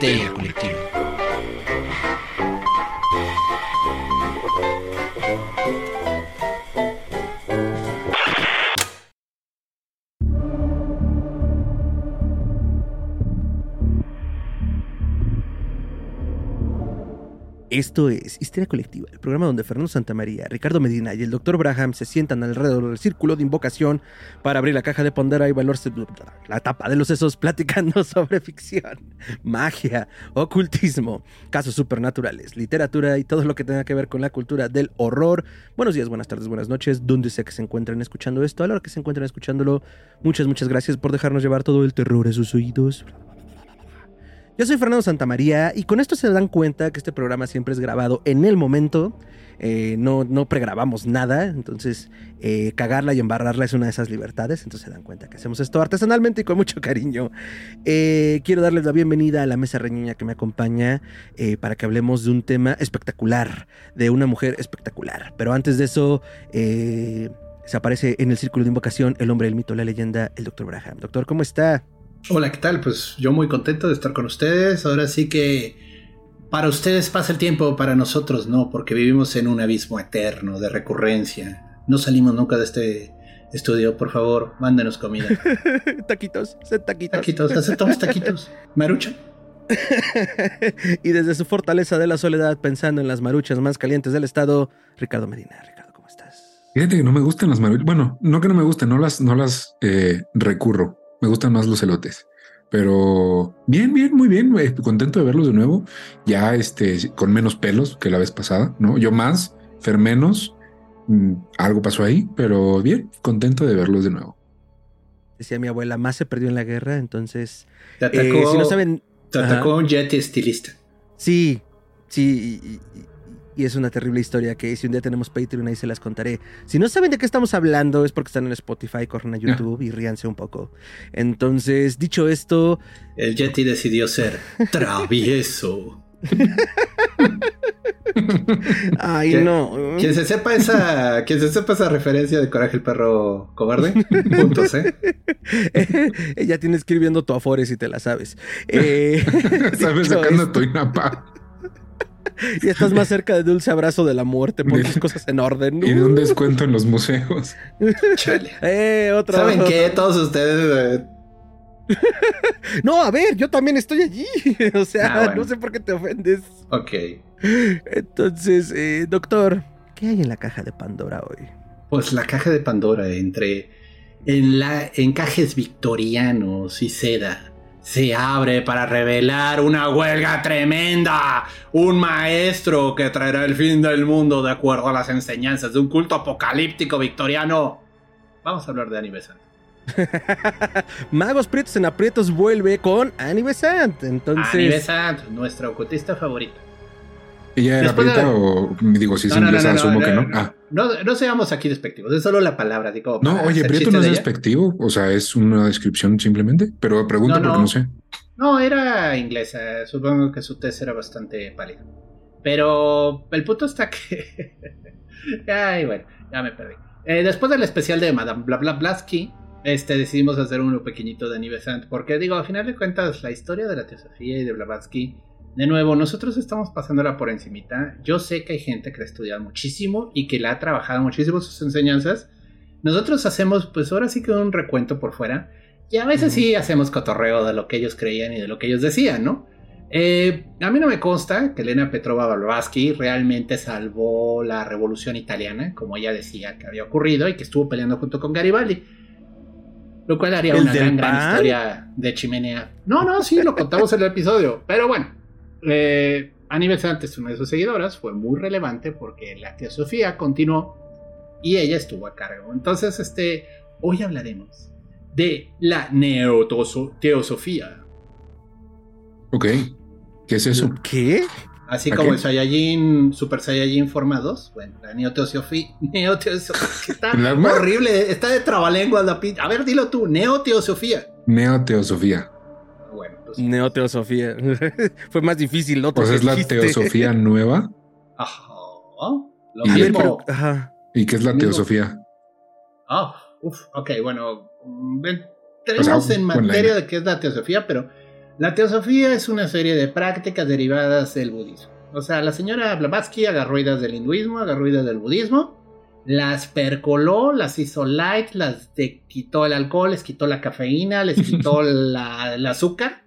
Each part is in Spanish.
Histeria Colectiva. Esto es Histeria Colectiva, el programa donde Fernando Santamaría, Ricardo Medina y el Dr. Braham se sientan alrededor del círculo de invocación para abrir la caja de Pondera y valor la tapa de los sesos platicando sobre ficción, magia, ocultismo, casos supernaturales, literatura y todo lo que tenga que ver con la cultura del horror. Buenos días, buenas tardes, buenas noches, donde sea que se encuentren escuchando esto, a la hora que se encuentren escuchándolo, muchas, muchas gracias por dejarnos llevar todo el terror a sus oídos. Yo soy Fernando Santamaría y con esto se dan cuenta que este programa siempre es grabado en el momento. Eh, no, pregrabamos nada, entonces eh, cagarla y embarrarla es una de esas libertades. Entonces se dan cuenta que hacemos esto artesanalmente y con mucho cariño. Eh, quiero darles la bienvenida a la mesa reñoña que me acompaña para que hablemos de un tema espectacular, de una mujer espectacular. Pero antes de eso, se aparece en el círculo de invocación el hombre, el mito, la leyenda, el doctor Braham. Doctor, ¿cómo está? Hola, ¿qué tal? Pues yo muy contento de estar con ustedes. Ahora sí que para ustedes pasa el tiempo, para nosotros no, porque vivimos en un abismo eterno de recurrencia. No salimos nunca de este estudio, por favor, mándenos comida. taquitos, taquitos. Taquitos, aceptamos taquitos. Marucha. y desde su fortaleza de la soledad, pensando en las maruchas más calientes del estado, Ricardo Medina. Ricardo, ¿cómo estás? Fíjate que no me gustan las maruchas. Bueno, no que no me gusten, no las, no las eh, recurro. Me gustan más los elotes. Pero bien, bien, muy bien. Eh, contento de verlos de nuevo. Ya este, con menos pelos que la vez pasada, ¿no? Yo más, Fer menos. Mm, algo pasó ahí, pero bien, contento de verlos de nuevo. Decía mi abuela, más se perdió en la guerra, entonces. Te atacó, eh, si no saben. Te atacó un Yeti estilista. Sí, sí. Y es una terrible historia que si un día tenemos Patreon ahí se las contaré. Si no saben de qué estamos hablando es porque están en Spotify, corren a YouTube y ríanse un poco. Entonces, dicho esto... El Yeti decidió ser travieso. Ay, no. Quien se sepa esa, quien se sepa esa referencia de Coraje el perro cobarde, puntos, ¿eh? Ella tiene escribiendo tu afores y te la sabes. Eh, sabes sacando tu inapa y estás más cerca de dulce abrazo de la muerte, pon tus cosas en orden. Y de un descuento en los museos. Chale. Eh, otra ¿Saben qué? Todos ustedes. Eh, no, a ver, yo también estoy allí. o sea, ah, no sé por qué te ofendes. Ok. Entonces, eh, doctor, ¿qué hay en la caja de Pandora hoy? Pues la caja de Pandora entre en la, encajes victorianos y seda se abre para revelar una huelga tremenda, un maestro que traerá el fin del mundo de acuerdo a las enseñanzas de un culto apocalíptico victoriano. Vamos a hablar de Annie Magos Prietos en Aprietos vuelve con Annie Besant. Entonces... Annie Besant, nuestra ocultista favorita. ¿Ella era prieta o digo, si es inglesa, asumo que no? Ah. No, no seamos aquí despectivos, es solo la palabra. no, oye, prieto no es despectivo, o sea, es una descripción simplemente, pero pregunto porque no sé. No, era inglesa, supongo que su test era bastante pálido. Pero el punto está que. Ay, bueno, ya me perdí. Eh, después del especial de Madame Blablablaski, este, decidimos hacer uno pequeñito de Aniversant, porque digo, a final de cuentas, la historia de la teosofía y de Blavatsky de nuevo, nosotros estamos pasándola por encimita. Yo sé que hay gente que la ha estudiado muchísimo y que la ha trabajado muchísimo sus enseñanzas. Nosotros hacemos, pues ahora sí que un recuento por fuera. Y a veces sí hacemos cotorreo de lo que ellos creían y de lo que ellos decían, ¿no? Eh, a mí no me consta que Elena Petrova Blavatsky realmente salvó la revolución italiana, como ella decía que había ocurrido y que estuvo peleando junto con Garibaldi. Lo cual haría una gran, gran historia de chimenea. No, no, sí, lo contamos en el episodio. Pero bueno, eh, antes una de sus seguidoras, fue muy relevante porque la teosofía continuó y ella estuvo a cargo. Entonces, este, hoy hablaremos de la neoteosofía. Ok, ¿qué es eso? ¿Qué? Así como el Saiyajin, Super Saiyajin formados. Bueno, la neoteosofía. Neoteosofía. Está horrible. Está de trabalenguas la A ver, dilo tú. Neoteosofía. Neoteosofía. Neoteosofía. Fue más difícil, ¿no? Pues es la teosofía nueva. Ajá. Lo mismo. ¿Y qué es la teosofía? Ah, ok, bueno. Entremos en materia de qué es la teosofía, pero La teosofía es una serie de prácticas derivadas del budismo. O sea, la señora Blavatsky agarró ideas del hinduismo, agarró ideas del budismo, las percoló, las hizo light, las quitó el alcohol, les quitó la cafeína, les quitó la, el azúcar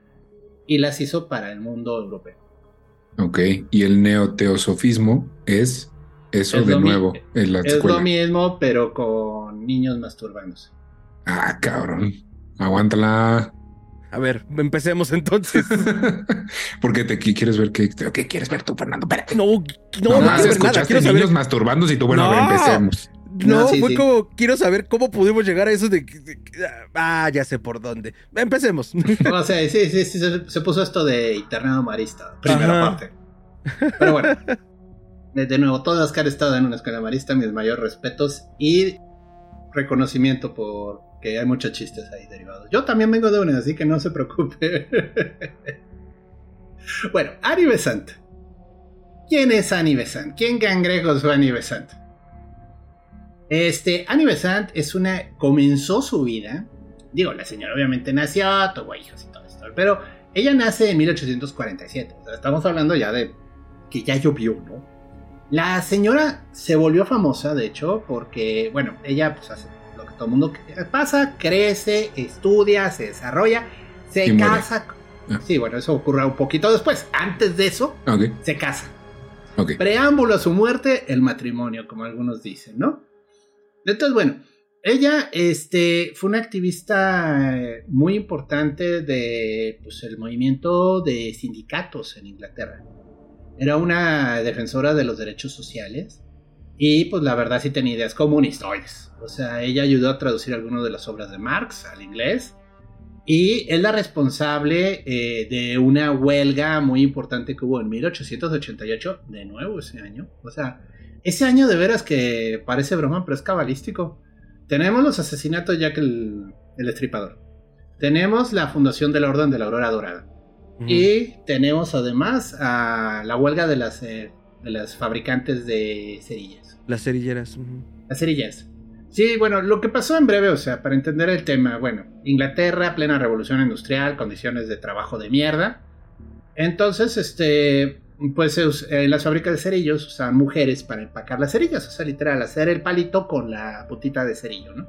y las hizo para el mundo europeo. Ok, y el neoteosofismo es eso de nuevo en la Es lo mismo, pero con niños masturbándose. Ah, cabrón. Aguántala. A ver, empecemos entonces. Porque te quieres ver qué, qué quieres ver tú, Fernando. Espérate. No, no, no, no quiero ver nada. Quiero niños masturbándose y tú, bueno, empecemos. No, fue como quiero saber cómo pudimos llegar a eso de, ah, ya sé por dónde. Empecemos. O sea, sí, sí, sí, se, puso esto de internado marista, primera parte. Pero bueno, de, nuevo, todas que han estado en una escuela marista, mis mayores respetos y reconocimiento por que hay muchos chistes ahí derivados. Yo también vengo de una, así que no se preocupe. bueno, Ani Besant. ¿Quién es Ani Besant? ¿Quién cangrejos fue Ani Besant? Este, Annie Besant es una. comenzó su vida. Digo, la señora obviamente nació, tuvo hijos y todo esto. Pero ella nace en 1847. O sea, estamos hablando ya de que ya llovió, ¿no? La señora se volvió famosa, de hecho, porque, bueno, ella pues hace lo que todo el mundo pasa, crece, estudia, se desarrolla, se casa. Ah. Sí, bueno, eso ocurre un poquito después. Antes de eso, se casa. Preámbulo a su muerte, el matrimonio, como algunos dicen, ¿no? Entonces, bueno, ella este, fue una activista eh, muy importante de pues, el movimiento de sindicatos en Inglaterra. Era una defensora de los derechos sociales y pues la verdad sí tenía ideas comunistas. O sea, ella ayudó a traducir algunas de las obras de Marx al inglés y es la responsable eh, de una huelga muy importante que hubo en 1888, de nuevo ese año. O sea, ese año de veras que parece broma, pero es cabalístico. Tenemos los asesinatos ya que el, el Estripador. Tenemos la fundación de la Orden de la Aurora Dorada. Y tenemos además a la huelga de las, eh, de las fabricantes de cerillas. Las cerilleras. Las cerillas. Sí, bueno, lo que pasó en breve, o sea, para entender el tema, bueno, Inglaterra, plena revolución industrial, condiciones de trabajo de mierda. Entonces, este, pues en las fábricas de cerillos usaban mujeres para empacar las cerillas, o sea, literal, hacer el palito con la putita de cerillo, ¿no?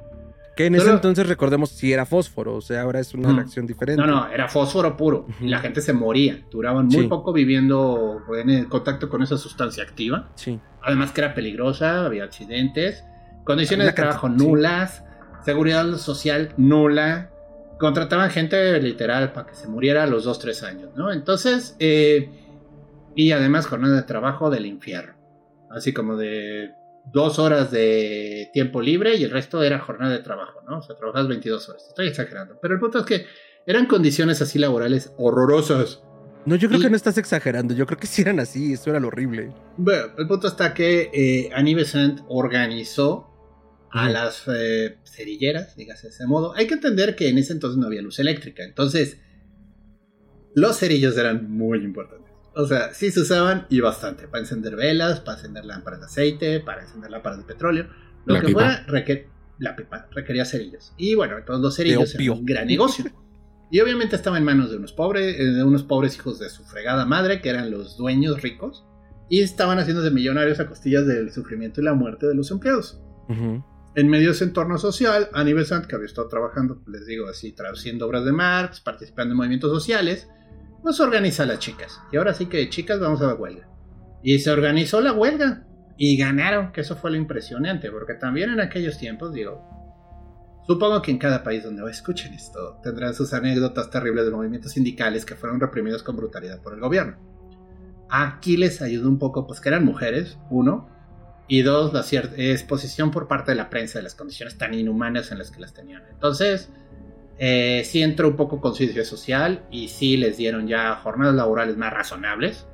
Que en ese entonces recordemos si era fósforo, o sea, ahora es una reacción diferente. No, no, era fósforo puro. Y la gente se moría. Duraban muy poco viviendo en contacto con esa sustancia activa. Sí. Además que era peligrosa, había accidentes, condiciones de trabajo nulas, seguridad social nula. Contrataban gente literal para que se muriera a los 2, 3 años, ¿no? Entonces, eh, y además jornada de trabajo del infierno. Así como de dos horas de tiempo libre y el resto era jornada de trabajo, ¿no? O sea, trabajas 22 horas. Estoy exagerando. Pero el punto es que eran condiciones así laborales horrorosas. No, yo creo que no estás exagerando. Yo creo que sí eran así. Eso era lo horrible. Bueno, el punto está que eh, Annie Besant organizó a las eh, cerilleras, dígase de ese modo. Hay que entender que en ese entonces no había luz eléctrica. Entonces, los cerillos eran muy importantes. O sea, sí se usaban y bastante. Para encender velas, para encender lámparas de aceite, para encender lámparas de petróleo. Lo que fuera, la pipa requería cerillos. Y bueno, todos los cerillos eran un gran negocio. Y obviamente estaba en manos de unos pobres, eh, de unos pobres hijos de su fregada madre, que eran los dueños ricos, y estaban haciéndose millonarios a costillas del sufrimiento y la muerte de los empleados. En medio de ese entorno social, Annie Besant, que había estado trabajando, les digo así, traduciendo obras de Marx, participando en movimientos sociales, pues organiza las chicas. Y ahora sí que chicas vamos a la huelga. Y se organizó la huelga. Y ganaron, que eso fue lo impresionante, porque también en aquellos tiempos, digo, supongo que en cada país donde escuchen esto, tendrán sus anécdotas terribles de movimientos sindicales que fueron reprimidos con brutalidad por el gobierno. Aquí les ayudó un poco, pues que eran mujeres, uno, y dos, la cierta exposición por parte de la prensa de las condiciones tan inhumanas en las que las tenían. Entonces, eh, sí entró un poco conciencia social y sí les dieron ya jornadas laborales más razonables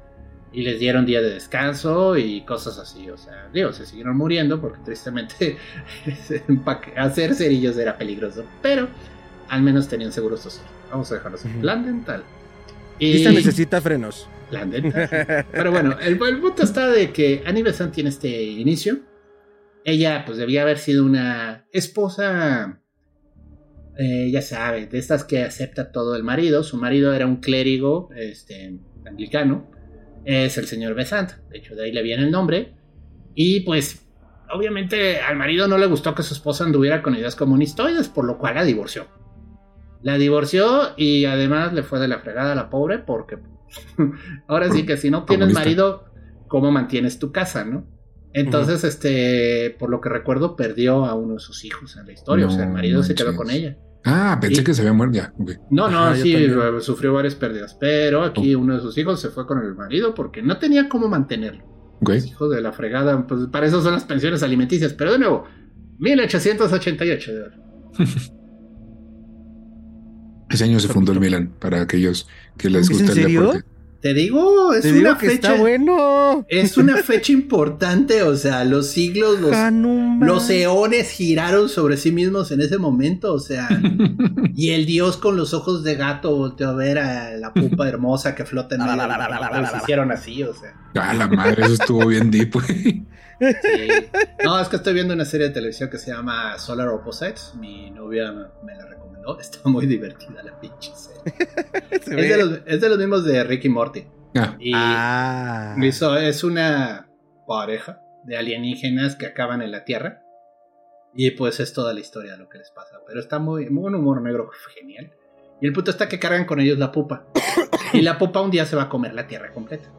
y les dieron día de descanso y cosas así. O sea, digo, se siguieron muriendo porque tristemente hacer cerillos era peligroso, pero al menos tenían seguro social. Vamos a dejarlo así. Plan dental. Y necesita frenos. Plan dental. pero bueno, el, punto está de que Annie Besant tiene este inicio. Ella pues debía haber sido una esposa eh, ya sabe, de estas que acepta todo el marido. Su marido era un clérigo este, anglicano, es el señor Besant, de hecho de ahí le viene el nombre. Y pues, obviamente al marido no le gustó que su esposa anduviera con ideas comunistoides, por lo cual la divorció. La divorció y además le fue de la fregada a la pobre porque ahora sí que si no tienes marido, ¿cómo mantienes tu casa, no? Entonces, este, por lo que recuerdo, perdió a uno de sus hijos en la historia. o sea, el marido se quedó con ella. Ah, pensé que se había muerto ya. No, no, sí, sufrió varias pérdidas. Pero aquí uno de sus hijos se fue con el marido porque no tenía cómo mantenerlo. Los hijos de la fregada, pues para eso son las pensiones alimenticias. Pero de nuevo, 1888. Ese año se fundó el Milan, para aquellos que les gusta el deporte. Te digo, es una fecha. Está bueno. Es una fecha importante. O sea, los siglos, los, los eones giraron sobre sí mismos en ese momento. O sea, y el dios con los ojos de gato volteó a ver a la pupa hermosa que flota en medio. Se hicieron así, o sea. Ah, la madre, eso estuvo bien deep, güey. No, es que estoy viendo una serie de televisión que se llama Solar Opposites. Mi novia me la Está muy divertida la pinche serie. es, de los, mismos de Ricky Morty. Ah. Y ah. es una pareja de alienígenas que acaban en la Tierra. Y pues es toda la historia de lo que les pasa. Pero está muy, muy un humor negro genial. Y el punto está que cargan con ellos la pupa. y la pupa un día se va a comer la Tierra completa.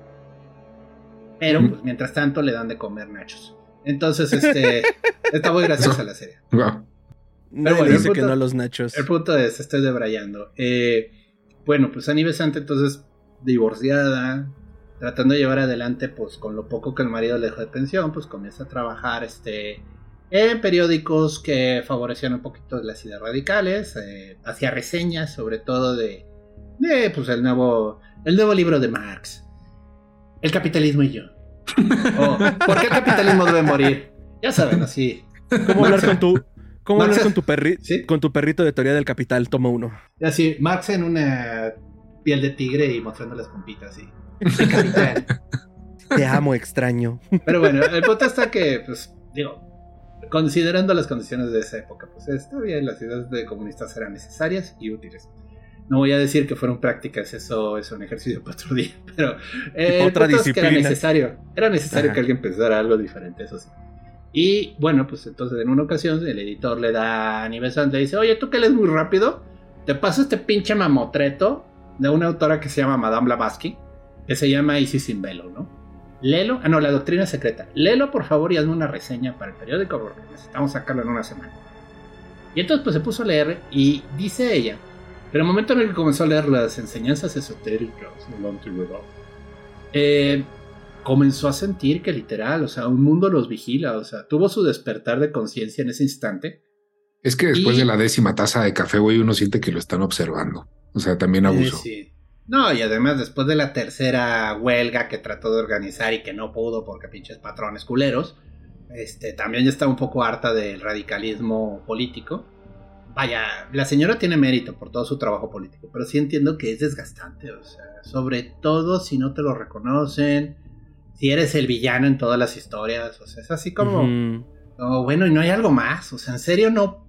Pero pues mientras tanto le dan de comer nachos. Entonces, este está muy graciosa la serie. Pero bueno, dice que no los nachos. El punto es, estoy debrayando. Eh, bueno, pues Annie Besante entonces divorciada, tratando de llevar adelante, pues con lo poco que el marido le dejó de pensión, pues comienza a trabajar este, en periódicos que favorecían un poquito las ideas radicales, eh, hacía reseñas sobre todo de, de pues el nuevo, el nuevo libro de Marx, El capitalismo y yo. o, ¿Por qué el capitalismo debe morir? Ya saben, así. ¿Cómo hablar con tu, ¿Cómo hablas con tu, con tu perrito de teoría del capital? Toma uno. Así, Marx en una piel de tigre y mostrando las pompitas, sí. Te amo, extraño. Pero bueno, el punto está que, pues, digo, considerando las condiciones de esa época, pues está bien, las ideas de comunistas eran necesarias y útiles. No voy a decir que fueron prácticas, eso es un ejercicio para otro día, pero eh, otra disciplina. era necesario, era necesario que alguien pensara algo diferente, eso sí. Y bueno, pues entonces en una ocasión el editor le da a Nivesante y dice, oye, tú que lees muy rápido, te paso este pinche mamotreto de una autora que se llama Madame Blavatsky, que se llama Isis sin velo, ¿no? Léelo, ah no, la doctrina secreta. Léelo por favor y hazme una reseña para el periódico porque necesitamos sacarlo en una semana. Y entonces pues se puso a leer y dice ella, pero el momento en el que comenzó a leer las enseñanzas esotéricas de la antigüedad, eh, comenzó a sentir que literal, o sea, un mundo los vigila, o sea, tuvo su despertar de conciencia en ese instante. Es que después de la décima taza de café, güey, uno siente que lo están observando. O sea, también abuso. Sí, No, y además después de la tercera huelga que trató de organizar y que no pudo porque pinches patrones culeros, este, también ya está un poco harta del radicalismo político. Vaya, la señora tiene mérito por todo su trabajo político, pero sí entiendo que es desgastante, o sea, sobre todo si no te lo reconocen, si eres el villano en todas las historias. O sea, es así como. bueno, y no hay algo más. O sea, en serio, no.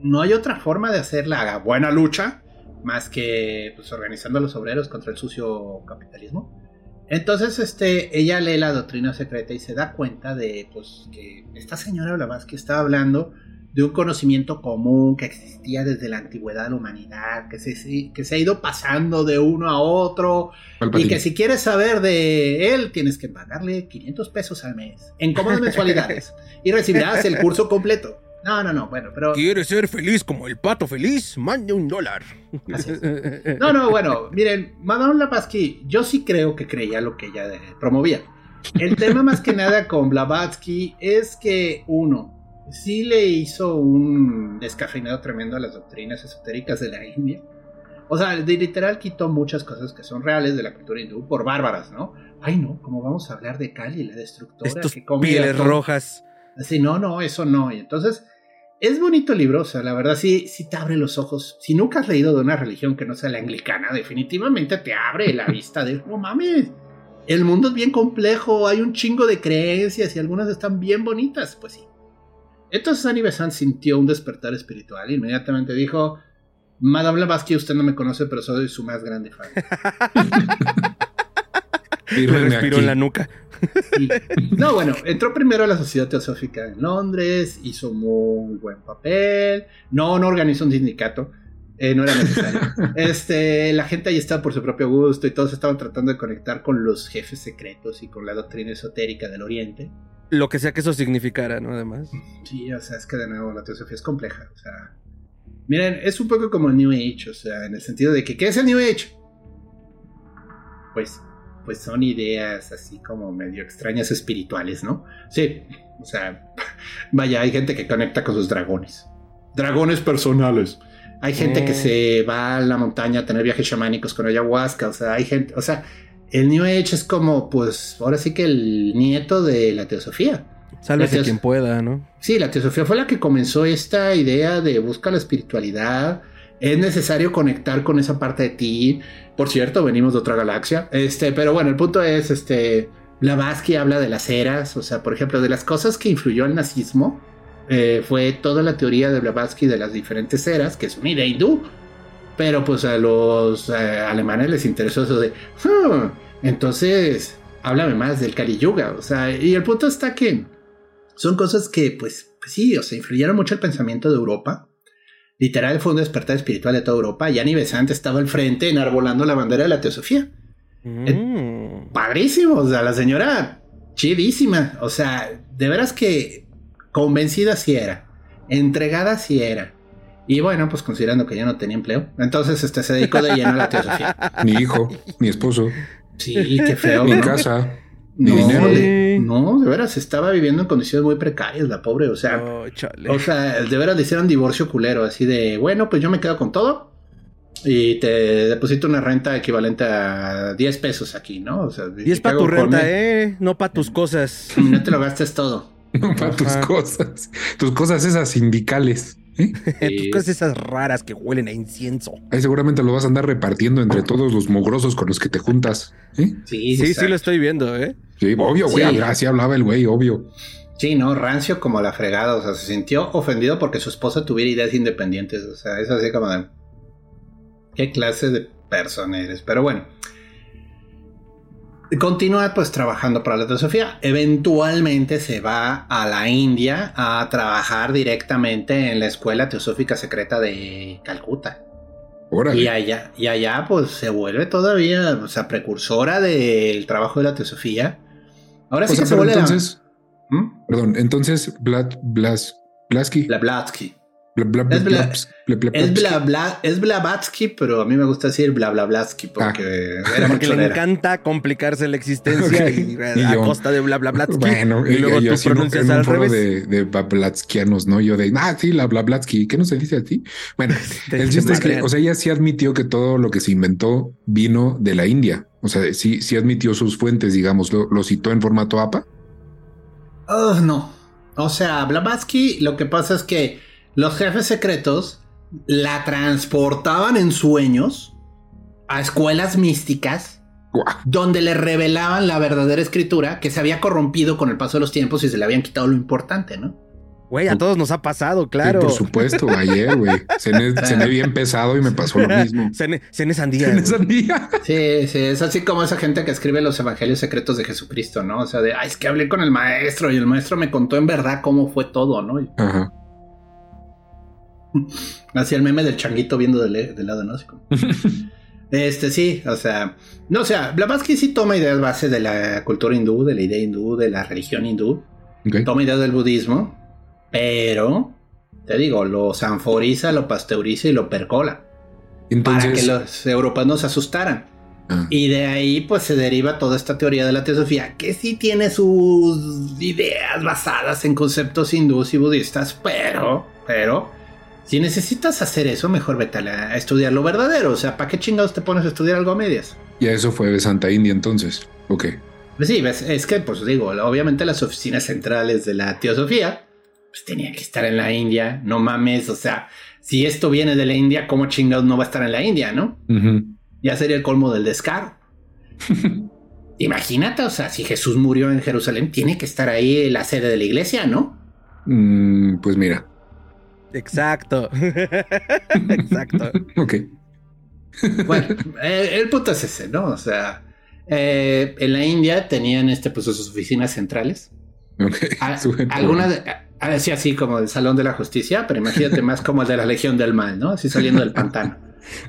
No hay otra forma de hacer la buena lucha más que pues, organizando a los obreros contra el sucio capitalismo. Entonces, este, ella lee la doctrina secreta y se da cuenta de pues, que esta señora que estaba hablando de un conocimiento común que existía desde la antigüedad de la humanidad, que se, que se ha ido pasando de uno a otro, y que si quieres saber de él, tienes que pagarle 500 pesos al mes, en cómodas mensualidades, y recibirás el curso completo. No, no, no, bueno, pero... ¿Quieres ser feliz como el pato feliz? Mande un dólar. No, no, bueno, miren, Madame Blavatsky, yo sí creo que creía lo que ella promovía. El tema más que nada con Blavatsky es que, uno, sí le hizo un descafeinado tremendo a las doctrinas esotéricas de la India. O sea, de literal quitó muchas cosas que son reales de la cultura hindú por bárbaras, ¿no? Ay, no, ¿cómo vamos a hablar de Kali, la destructora? Estos que pieles rojas. Así, no, no, eso no. Y entonces, es bonito libro, o sea, la verdad sí, sí te abre los ojos. Si nunca has leído de una religión que no sea la anglicana, definitivamente te abre la vista de, no mames, el mundo es bien complejo, hay un chingo de creencias y algunas están bien bonitas, pues sí. Entonces Annie Besant sintió un despertar espiritual e inmediatamente dijo, Madame Blavatsky, usted no me conoce, pero soy su más grande fan. y respiró en la nuca. No, bueno, entró primero a la Sociedad Teosófica en Londres, hizo muy buen papel. No, no organizó un sindicato. Eh, no era necesario. este, la gente ahí estaba por su propio gusto y todos estaban tratando de conectar con los jefes secretos y con la doctrina esotérica del Oriente. Lo que sea que eso significara, ¿no? Además. Sí, o sea, es que de nuevo la teosofía es compleja. O sea, miren, es un poco como el New Age, o sea, en el sentido de que, ¿qué es el New Age? Pues pues son ideas así como medio extrañas espirituales, ¿no? Sí, o sea, vaya, hay gente que conecta con sus dragones. Dragones personales. Hay gente que mm. se va a la montaña a tener viajes chamánicos con ayahuasca, o sea, hay gente, o sea, el New Age es como, pues, ahora sí que el nieto de la teosofía. Sálvese quien pueda, ¿no? Sí, la teosofía fue la que comenzó esta idea de buscar la espiritualidad, es necesario conectar con esa parte de ti. Por cierto, venimos de otra galaxia. Este, pero bueno, el punto es, este, Blavatsky habla de las eras, o sea, por ejemplo, de las cosas que influyó al nazismo. Eh, fue toda la teoría de Blavatsky de las diferentes eras, que es una idea hindú. Pero pues a los eh, alemanes les interesó eso de, hmm, entonces, háblame más del Kali Yuga. O sea, y el punto está que son cosas que, pues, pues sí, o sea, influyeron mucho el pensamiento de Europa Literal fue un despertar espiritual de toda Europa y Annie Besant estaba al frente enarbolando la bandera de la teosofía. Mm. Eh, padrísimo, o sea, la señora chidísima, o sea, de veras que convencida sí era, entregada sí era. Y bueno, pues considerando que ya no tenía empleo, entonces este se dedicó de lleno a la teosofía. Mi hijo, mi esposo. Sí, qué feo. Mi casa. No, de, no, de veras, estaba viviendo en condiciones muy precarias, la pobre. O sea, o sea, de veras le hicieron divorcio culero, así de, bueno, pues yo me quedo con todo y te deposito una renta equivalente a 10 pesos aquí, ¿no? O sea, 10 para tu renta, ¿eh? No para tus cosas. No te lo gastes todo. No para tus cosas. Tus cosas esas sindicales. ¿Eh? Tus cosas esas raras que huelen a incienso. Ahí seguramente lo vas a andar repartiendo entre todos los mugrosos con los que te juntas. ¿eh? Sí, sí, sí, lo estoy viendo, ¿eh? Sí, obvio, güey. Así hablaba el güey, obvio. Sí, no, rancio como la fregada. O sea, se sintió ofendido porque su esposa tuviera ideas independientes. O sea, es así como de. ¿Qué clase de persona eres? Pero bueno. Continúa pues trabajando para la teosofía. Eventualmente se va a la India a trabajar directamente en la escuela teosófica secreta de Calcuta. Y allá, y allá pues se vuelve todavía, o sea, precursora del trabajo de la teosofía. Ahora sí que se vuelve entonces, ¿Mm? Perdón, entonces Blad, Blas, Blaski. Blavatsky es, Blavatsky, pero a mí me gusta decir Blablablatsky porque ah. era porque le encanta complicarse la existencia y, a costa de Blablablatsky. Bueno, y luego tú pronuncias al revés. De, de Blablatskianos, ¿no? Yo de, ah, sí, la Blablatsky, ¿qué no se dice a ti? Bueno, el chiste es que, o sea, ella sí admitió que todo lo que se inventó vino de la India. O sea, sí, sí admitió sus fuentes, digamos, lo, lo citó en formato APA. Oh, no. O sea, Blavatsky, lo que pasa es que los jefes secretos la transportaban en sueños a escuelas místicas donde le revelaban la verdadera escritura que se había corrompido con el paso de los tiempos y se le habían quitado lo importante, ¿no? Güey, a todos nos ha pasado, claro. por supuesto, ayer, güey. Cené, bien pesado y me pasó lo mismo. Cené, sandía. Cené sandía. Sí, sí, es así como esa gente que escribe los evangelios secretos de Jesucristo, ¿no? O sea, de, ay, es que hablé con el maestro y el maestro me contó en verdad cómo fue todo, ¿no? Ajá. Hacía el meme del changuito viendo del, lado, ¿no? este, sí, o sea, no, o sea, Blavatsky sí toma ideas base de la cultura hindú, de la idea hindú, de la religión hindú. Toma ideas del budismo, pero, te digo, lo sanforiza, lo pasteuriza y lo percola. Para que los europeos se asustaran. Ah. Y de ahí pues se deriva toda esta teoría de la teosofía, que sí tiene sus ideas basadas en conceptos hindús y budistas, pero, pero, si necesitas hacer eso, mejor vete a, estudiar lo verdadero. O sea, ¿para qué chingados te pones a estudiar algo a medias? Y eso fue de Santa India entonces. Ok. Pues sí, es que, pues digo, obviamente las oficinas centrales de la teosofía, pues tenían que estar en la India. No mames, o sea, si esto viene de la India, ¿cómo chingados no va a estar en la India, no? Ya sería el colmo del descaro. Imagínate, o sea, si Jesús murió en Jerusalén, tiene que estar ahí la sede de la iglesia, ¿no? Mm, pues mira. Exacto. Exacto. ok. Bueno, eh, el punto es ese, ¿no? O sea, eh, en la India tenían este, pues, sus oficinas centrales. Ok. A- Suena- algunas, así, así como el Salón de la Justicia, pero imagínate más como el de la Legión del Mal, ¿no? Así saliendo del pantano.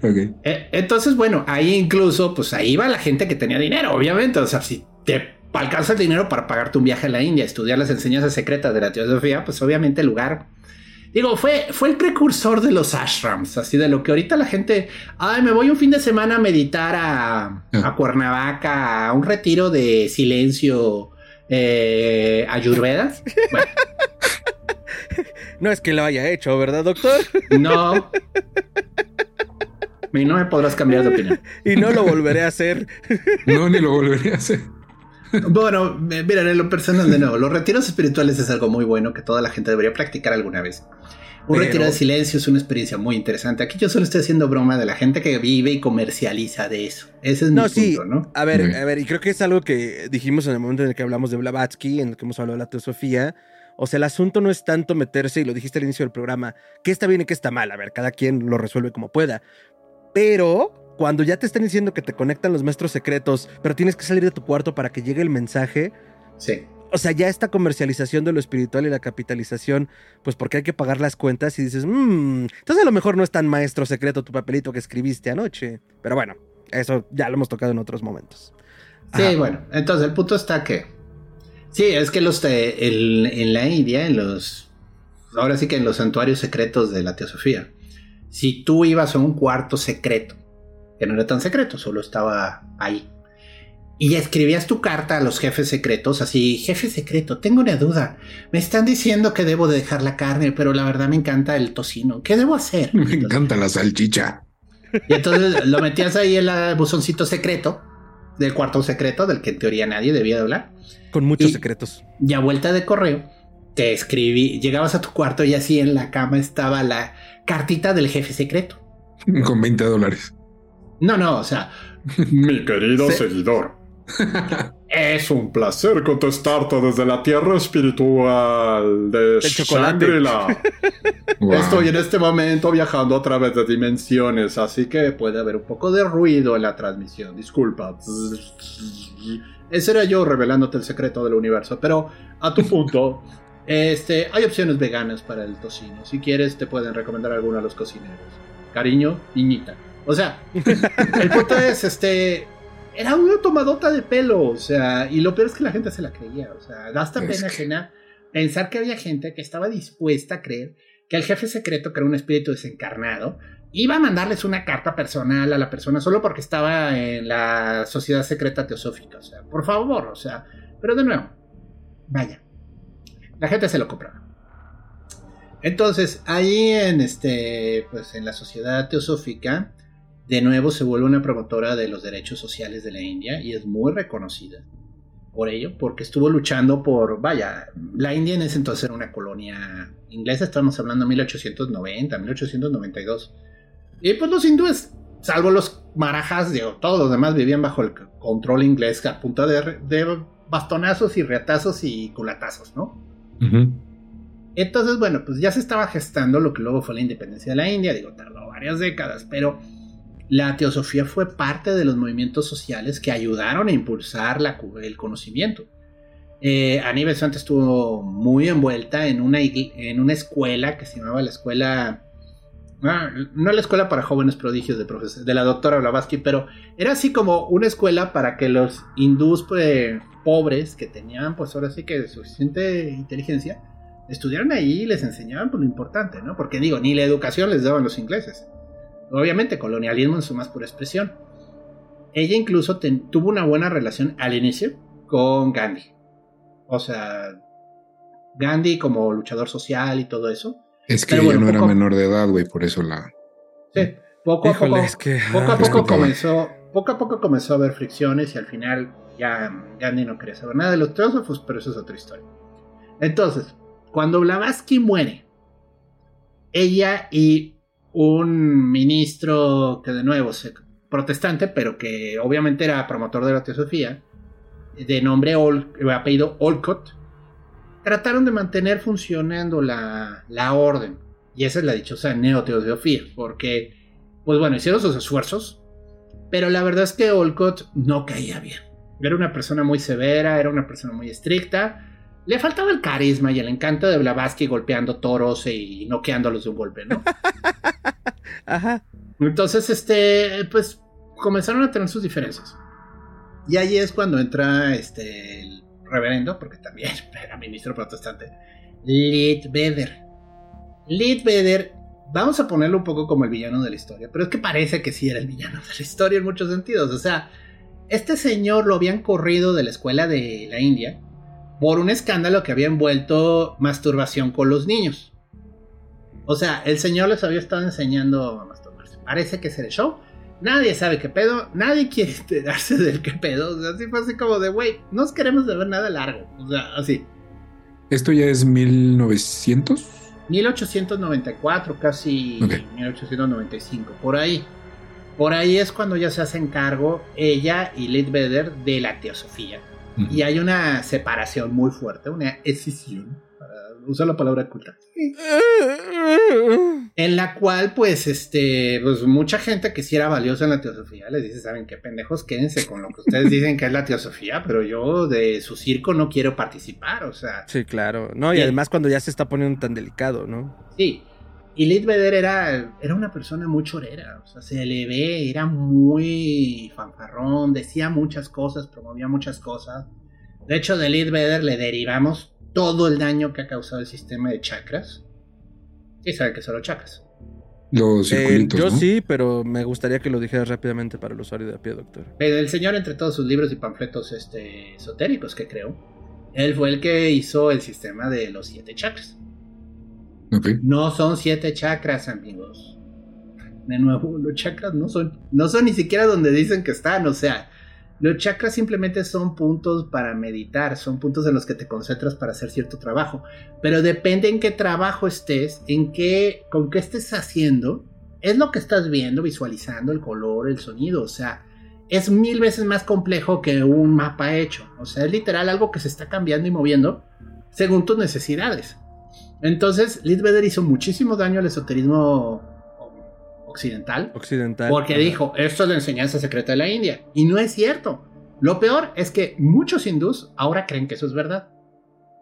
Ok. Eh, entonces, bueno, ahí incluso, pues ahí va la gente que tenía dinero, obviamente. O sea, si te alcanza el dinero para pagarte un viaje a la India, estudiar las enseñanzas secretas de la teosofía, pues obviamente el lugar. Digo, fue, fue el precursor de los ashrams, así de lo que ahorita la gente, ay, me voy un fin de semana a meditar a, a Cuernavaca, a un retiro de silencio eh, ayurveda. Bueno, No es que lo haya hecho, ¿verdad, doctor? no. Y no me podrás cambiar de opinión. Y no lo volveré a hacer. No, ni lo volvería a hacer. Bueno, miren, en lo personal de nuevo, los retiros espirituales es algo muy bueno que toda la gente debería practicar alguna vez. Un Pero- retiro de silencio es una experiencia muy interesante. Aquí yo solo estoy haciendo broma de la gente que vive y comercializa de eso. Ese es No, mi sí. punto, ¿no? A ver, a ver, y creo que es algo que dijimos en el momento en el que hablamos de Blavatsky, en el que hemos hablado de la teosofía. O sea, el asunto no es tanto meterse, y lo dijiste al inicio del programa, qué está bien y qué está mal. A ver, cada quien lo resuelve como pueda. Pero cuando ya te están diciendo que te conectan los maestros secretos, pero tienes que salir de tu cuarto para que llegue el mensaje, Sí. o sea, ya esta comercialización de lo espiritual y la capitalización, pues porque hay que pagar las cuentas y dices, mmm, entonces a lo mejor no es tan maestro secreto tu papelito que escribiste anoche. Pero bueno, eso ya lo hemos tocado en otros momentos. Sí, bueno, entonces el punto está que. Sí, es que los el- en la India, en los. Ahora sí que en los santuarios secretos de la teosofía, si tú ibas a un cuarto secreto, que no era tan secreto, solo estaba ahí, y escribías tu carta a los jefes secretos, así, jefe secreto, tengo una duda, me están diciendo que debo de dejar la carne, pero la verdad me encanta el tocino, ¿qué debo hacer? Me encanta la salchicha. Y entonces lo metías ahí en el buzoncito secreto, del cuarto secreto, del que en teoría nadie debía de hablar. Con muchos Y- secretos. Y a vuelta de correo, te escribí, llegabas a tu cuarto y así en la cama estaba la cartita del jefe secreto. Con 20 dólares. No, no, o sea, Mi querido seguidor, es un placer contestarte desde la tierra espiritual de. Shangri-La. Wow. Estoy en este momento viajando a través de dimensiones, así que puede haber un poco de ruido en la transmisión, disculpa. Ese era yo revelándote el secreto del universo, pero a tu punto, este, hay opciones veganas para el tocino. Si quieres, te pueden recomendar alguno a los cocineros. Cariño, niñita. O sea, el punto es, este, era una tomadota de pelo, o sea, y lo peor es que la gente se la creía, o sea, da hasta pena ajena pensar que había gente que estaba dispuesta a creer que el jefe secreto, que era un espíritu desencarnado, iba a mandarles una carta personal a la persona solo porque estaba en la sociedad secreta teosófica, o sea, por favor, o sea, pero de nuevo, vaya, la gente se lo compraba. Entonces, ahí en este, pues en la sociedad teosófica, de nuevo se vuelve una promotora de los derechos sociales de la India y es muy reconocida por ello, porque estuvo luchando por, vaya, la India en ese entonces era una colonia inglesa, estamos hablando de 1890, 1892. Y pues los hindúes, salvo los marajas, digo, todos los demás vivían bajo el control inglés a punta de, de bastonazos y reatazos y culatazos, ¿no? Entonces, bueno, pues ya se estaba gestando lo que luego fue la independencia de la India, digo, tardó varias décadas, pero la teosofía fue parte de los movimientos sociales que ayudaron a impulsar la el conocimiento. Eh, Annie Besant estuvo muy envuelta en una, en una escuela que se llamaba la escuela, ah, no la escuela para jóvenes prodigios de, profes- de la doctora Blavatsky, pero era así como una escuela para que los hindús pues, pobres que tenían pues ahora sí que suficiente inteligencia, estudiaron ahí y les enseñaban por lo importante, ¿no? Porque digo, ni la educación les daban los ingleses. Obviamente, colonialismo en su más pura expresión. Ella incluso ten- tuvo una buena relación al inicio con Gandhi. O sea, Gandhi como luchador social y todo eso. Es que Pero ella bueno, no era menor de edad, güey, por eso la. Sí, poco a Híjole, poco. es que. Poco a ah, poco comenzó, poco a poco comenzó a haber fricciones y al final ya Gandhi no quería saber nada de los teósofos, pero eso es otra historia. Entonces, cuando Blavatsky muere, ella y un ministro que de nuevo se protestante, pero que obviamente era promotor de la teosofía, de nombre Ol, apellido Olcott, trataron de mantener funcionando la, la orden. Y esa es la dichosa neoteosofía, porque, pues bueno, hicieron sus esfuerzos, pero la verdad es que Olcott no caía bien. Era una persona muy severa, era una persona muy estricta. Le faltaba el carisma y el encanto de Blavatsky golpeando toros y noqueándolos de un golpe, ¿no? Ajá. Entonces, este, pues comenzaron a tener sus diferencias. Y ahí es cuando entra este el reverendo, porque también era ministro protestante, Leadbetter. Leadbetter, vamos a ponerlo un poco como el villano de la historia, pero es que parece que sí era el villano de la historia en muchos sentidos. O sea, este señor lo habían corrido de la escuela de la India por un escándalo que había envuelto masturbación con los niños. O sea, el señor les había estado enseñando a masturbarse. Parece que es el show. Nadie sabe qué pedo, nadie quiere enterarse del qué pedo. O sea, así fue así como de, güey, no queremos de ver nada largo. O sea, así. ¿Esto ya es 1900? 1894, casi Ok. 1895, por ahí. Por ahí es cuando ya se hacen cargo ella y Leadbetter de la teosofía. Y hay una separación muy fuerte, una escisión, para usar la palabra culta, en la cual, pues, este, pues mucha gente que sí era valiosa en la teosofía les dice, ¿saben qué pendejos? Quédense con lo que ustedes dicen que es la teosofía, pero yo de su circo no quiero participar, o sea, Sí, claro. No, y además cuando ya se está poniendo tan delicado, ¿no? Sí. Y Lidbeder era, era una persona muy chorera, o sea, se le ve, era muy fanfarrón, decía muchas cosas, promovía muchas cosas. De hecho, de Lidbeder le derivamos todo el daño que ha causado el sistema de chakras. Sí, saben que son los chakras. Los Eh, yo ¿no? sí, pero me gustaría que lo dijeras rápidamente para el usuario de a pie, doctor. El señor, entre todos sus libros y panfletos este, esotéricos que creó, él fue el que hizo el sistema de los siete chakras. No son siete chakras, amigos. De nuevo, los chakras no son, no son ni siquiera donde dicen que están. O sea, los chakras simplemente son puntos para meditar, son puntos en los que te concentras para hacer cierto trabajo. Pero depende en qué trabajo estés, en qué, con qué estés haciendo, es lo que estás viendo, visualizando, el color, el sonido. O sea, es mil veces más complejo que un mapa hecho. O sea, es literal algo que se está cambiando y moviendo según tus necesidades. Entonces, Lidbeder hizo muchísimo daño al esoterismo occidental Occidental. porque Ajá. dijo, esto es la enseñanza secreta de la India. Y no es cierto. Lo peor es que muchos hindús ahora creen que eso es verdad.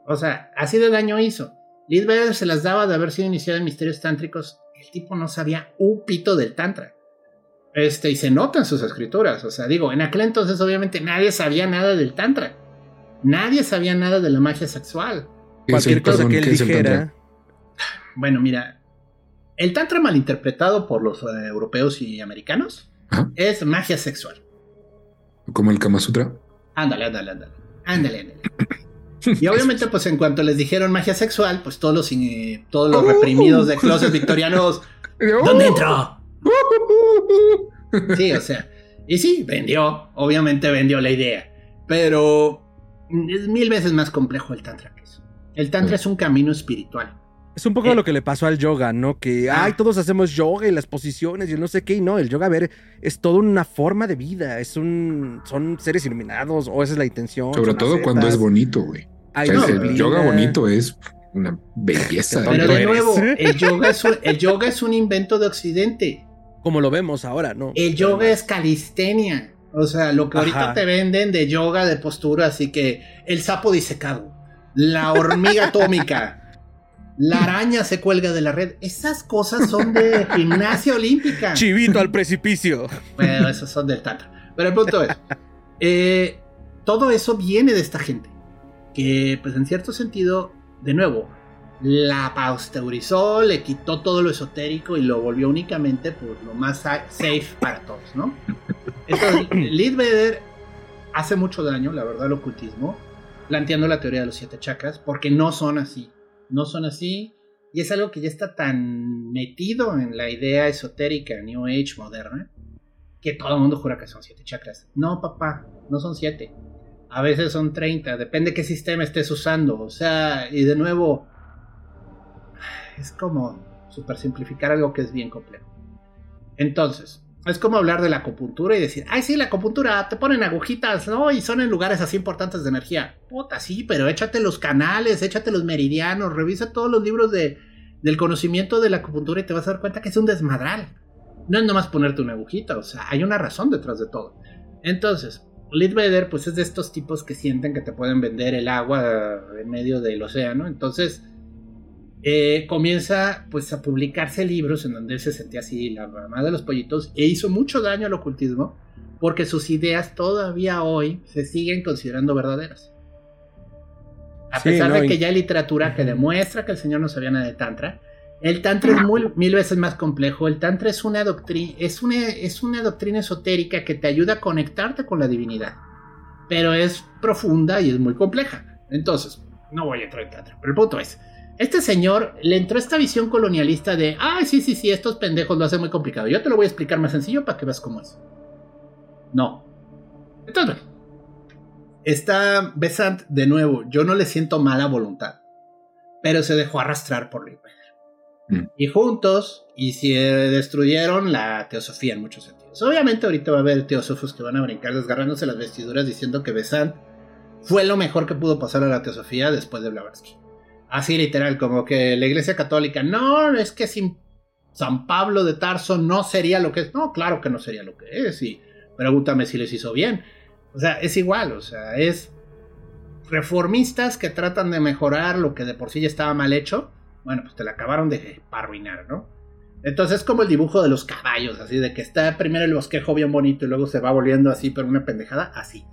O sea, así de daño hizo. Lidbeder se las daba de haber sido iniciado en misterios tántricos. El tipo no sabía un pito del tantra. Este, y se nota en sus escrituras. O sea, digo, en aquel entonces obviamente nadie sabía nada del tantra. Nadie sabía nada de la magia sexual. ¿Qué es Cualquier el- cosa perdón, que él dijera. Bueno, mira, el tantra malinterpretado por los eh, europeos y americanos Ajá. es magia sexual. Como el Kama Sutra. Ándale, ándale, ándale. Ándale, ándale. Y obviamente, pues en cuanto les dijeron magia sexual, pues todos los, eh, todos los reprimidos de closet victorianos, ¿dónde entró? Sí, o sea, y sí, vendió, obviamente vendió la idea, pero es mil veces más complejo el tantra. El tantra es un camino espiritual. Es un poco Eh. lo que le pasó al yoga, ¿no? Que, Ah. ay, todos hacemos yoga y las posiciones y el no sé qué. Y no, el yoga, a ver, es toda una forma de vida. Es un. Son seres iluminados, o esa es la intención. Sobre todo cuando es bonito, güey. O sea, el yoga bonito es una belleza. Pero de eres. nuevo, el yoga, es un, el yoga es un invento de Occidente. Como lo vemos ahora, ¿no? El yoga es calistenia. O sea, lo que ahorita Ajá. te venden de yoga, de postura, así que el sapo disecado, la hormiga atómica, la araña se cuelga de la red. Esas cosas son de gimnasia olímpica. Chivito al precipicio. Bueno, esos son del tantra. Pero el punto es, eh, todo eso viene de esta gente. Que, pues en cierto sentido, de nuevo, la pasteurizó, le quitó todo lo esotérico y lo volvió únicamente pues, lo más sa- safe para todos, ¿no? Entonces, hace mucho daño, la verdad, al ocultismo, planteando la teoría de los siete chakras, porque no son así. No son así. Y es algo que ya está tan metido en la idea esotérica New Age moderna que todo el mundo jura que son siete chakras. No, papá, no son siete. A veces son 30, depende qué sistema estés usando. O sea, y de nuevo, es como super simplificar algo que es bien complejo. Entonces, Es como hablar de la acupuntura y decir, ay, sí, la acupuntura, te ponen agujitas, ¿no? Y son en lugares así importantes de energía. Puta, sí, pero échate los canales, échate los meridianos, revisa todos los libros de, del conocimiento de la acupuntura y te vas a dar cuenta que es un desmadral. No es nomás ponerte una agujita, o sea, hay una razón detrás de todo. Entonces, Leadbetter, pues es de estos tipos que sienten que te pueden vender el agua en medio del océano. Entonces, eh, comienza pues a publicarse libros en donde él se sentía así la mamá de los pollitos e hizo mucho daño al ocultismo porque sus ideas todavía hoy se siguen considerando verdaderas. A pesar de que ya hay literatura que demuestra que el señor no sabía nada de Tantra, el Tantra es muy, mil veces más complejo. El Tantra es una, doctrina, es, una, es una doctrina esotérica que te ayuda a conectarte con la divinidad, pero es profunda y es muy compleja. Entonces, no voy a entrar en Tantra, pero el punto es, este señor le entró esta visión colonialista de, ay, sí, sí, sí, estos pendejos lo hacen muy complicado. Yo te lo voy a explicar más sencillo para que veas cómo es. No. Entonces, está Besant de nuevo. Yo no le siento mala voluntad, pero se dejó arrastrar por Liebherr. Mm. Y juntos, y si destruyeron la teosofía en muchos sentidos. Obviamente, ahorita va a haber teósofos que van a brincar desgarrándose las vestiduras diciendo que Besant fue lo mejor que pudo pasar a la teosofía después de Blavatsky. Así literal, como que la iglesia católica, no, es que sin San Pablo de Tarso no sería lo que es. No, claro que no sería lo que es. Y pregúntame si les hizo bien. O sea, es igual, o sea, es reformistas que tratan de mejorar lo que de por sí ya estaba mal hecho. Bueno, pues te la acabaron de arruinar, ¿no? Entonces es como el dibujo de los caballos, así de que está primero el bosquejo bien bonito y luego se va volviendo así, pero una pendejada, así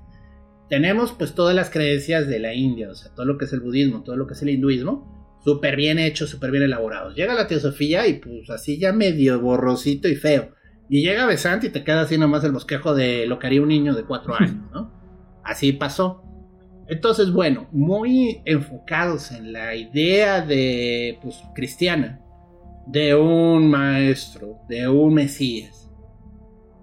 tenemos pues todas las creencias de la India, o sea, todo lo que es el budismo, todo lo que es el hinduismo, súper bien hecho, súper bien elaborados. Llega la teosofía y pues así ya medio borrosito y feo. Y llega Besant y te queda así nomás el bosquejo de lo que haría un niño de cuatro años, ¿no? Así pasó. Entonces, bueno, muy enfocados en la idea de, pues, cristiana, de un maestro, de un mesías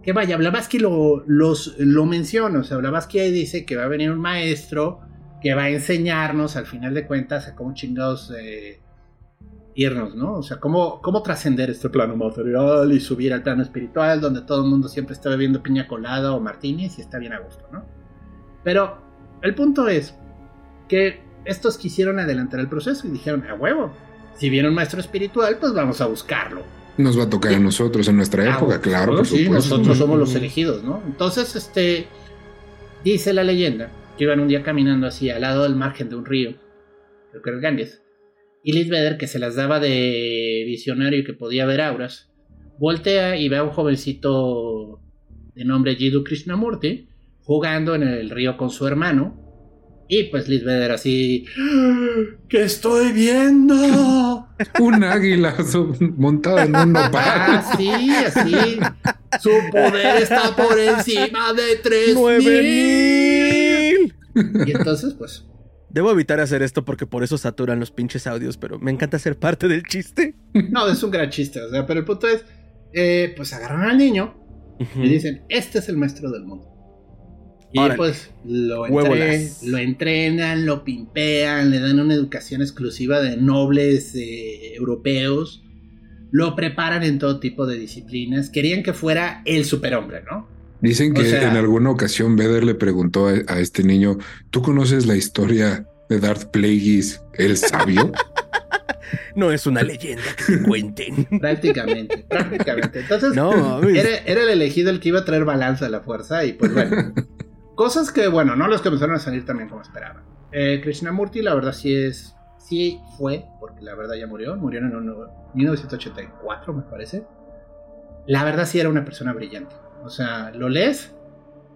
que vaya, Blavatsky lo, lo menciona, o sea, Blavatsky ahí dice que va a venir un maestro que va a enseñarnos al final de cuentas a cómo chingados eh, irnos, ¿no? O sea, cómo, cómo trascender este plano material y subir al plano espiritual, donde todo el mundo siempre está bebiendo piña colada o martínez y está bien a gusto, ¿no? Pero el punto es que estos quisieron adelantar el proceso y dijeron, a huevo, si viene un maestro espiritual, pues vamos a buscarlo. Nos va a tocar a nosotros en nuestra ah, época, claro. Por sí, nosotros somos los elegidos, ¿no? Entonces, este, dice la leyenda que iban un día caminando así al lado del margen de un río, creo que era el Ganges, y Liz Vedder, que se las daba de visionario y que podía ver auras, voltea y ve a un jovencito de nombre Jiddu Krishnamurti jugando en el río con su hermano, y pues Liz Vedder así, ¿qué estoy viendo? un águila montada en un nopal. Así, así. Su poder está por encima de tres mil. Y entonces, pues. Debo evitar hacer esto porque por eso saturan los pinches audios, pero me encanta ser parte del chiste. No, es un gran chiste, o sea, pero el punto es, eh, pues agarran al niño y dicen, este es el maestro del mundo. Y pues lo, lo, entrenan, lo pimpean, le dan una educación exclusiva de nobles eh, europeos, lo preparan en todo tipo de disciplinas. Querían que fuera el superhombre, ¿no? Dicen que en alguna ocasión Vedder le preguntó a, este niño, ¿tú conoces la historia de Darth Plagueis, el sabio? no es una leyenda que te cuenten. prácticamente, prácticamente. Entonces, era, era, el elegido el que iba a traer balanza a la fuerza y pues bueno. Cosas que, bueno, no los que empezaron a salir también como esperaban. Eh, Krishnamurti, la verdad, sí es. Sí fue, porque la verdad ya murió. Murió en 1984, me parece. La verdad, sí era una persona brillante. O sea, lo lees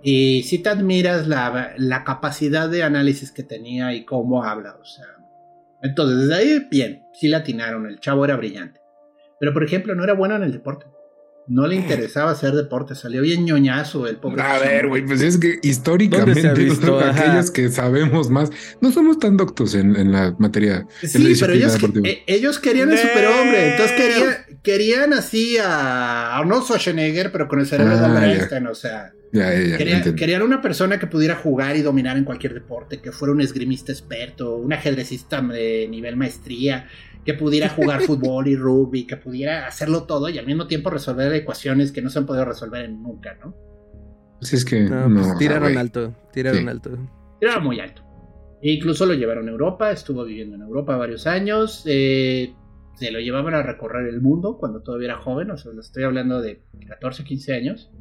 y sí te admiras la, la capacidad de análisis que tenía y cómo habla. O sea, entonces, desde ahí, bien, sí la atinaron. El chavo era brillante. Pero, por ejemplo, no era bueno en el deporte. No le interesaba hacer deporte, salió bien ñoñazo el pobre. A ver, güey, pues es que históricamente aquellos que sabemos más, no somos tan doctos en, la materia. Sí, pero ellos, eh, ellos querían el superhombre, entonces querían, querían así a Arnold Schwarzenegger, pero con el cerebro de Albert ah, Einstein, o sea. Ya, ya, querían, querían, una persona que pudiera jugar y dominar en cualquier deporte, que fuera un esgrimista experto, un ajedrecista de nivel maestría, que pudiera jugar fútbol y rugby, que pudiera hacerlo todo y al mismo tiempo resolver ecuaciones que no se han podido resolver nunca, ¿no? Pues es que No, no, pues, o sea, tiraron güey. alto, tiraron Sí. alto. Era muy alto. E incluso lo llevaron a Europa, estuvo viviendo en Europa varios años. eh, se lo llevaban a recorrer el mundo cuando todavía era joven, o sea, lo estoy hablando de 14, 15 años.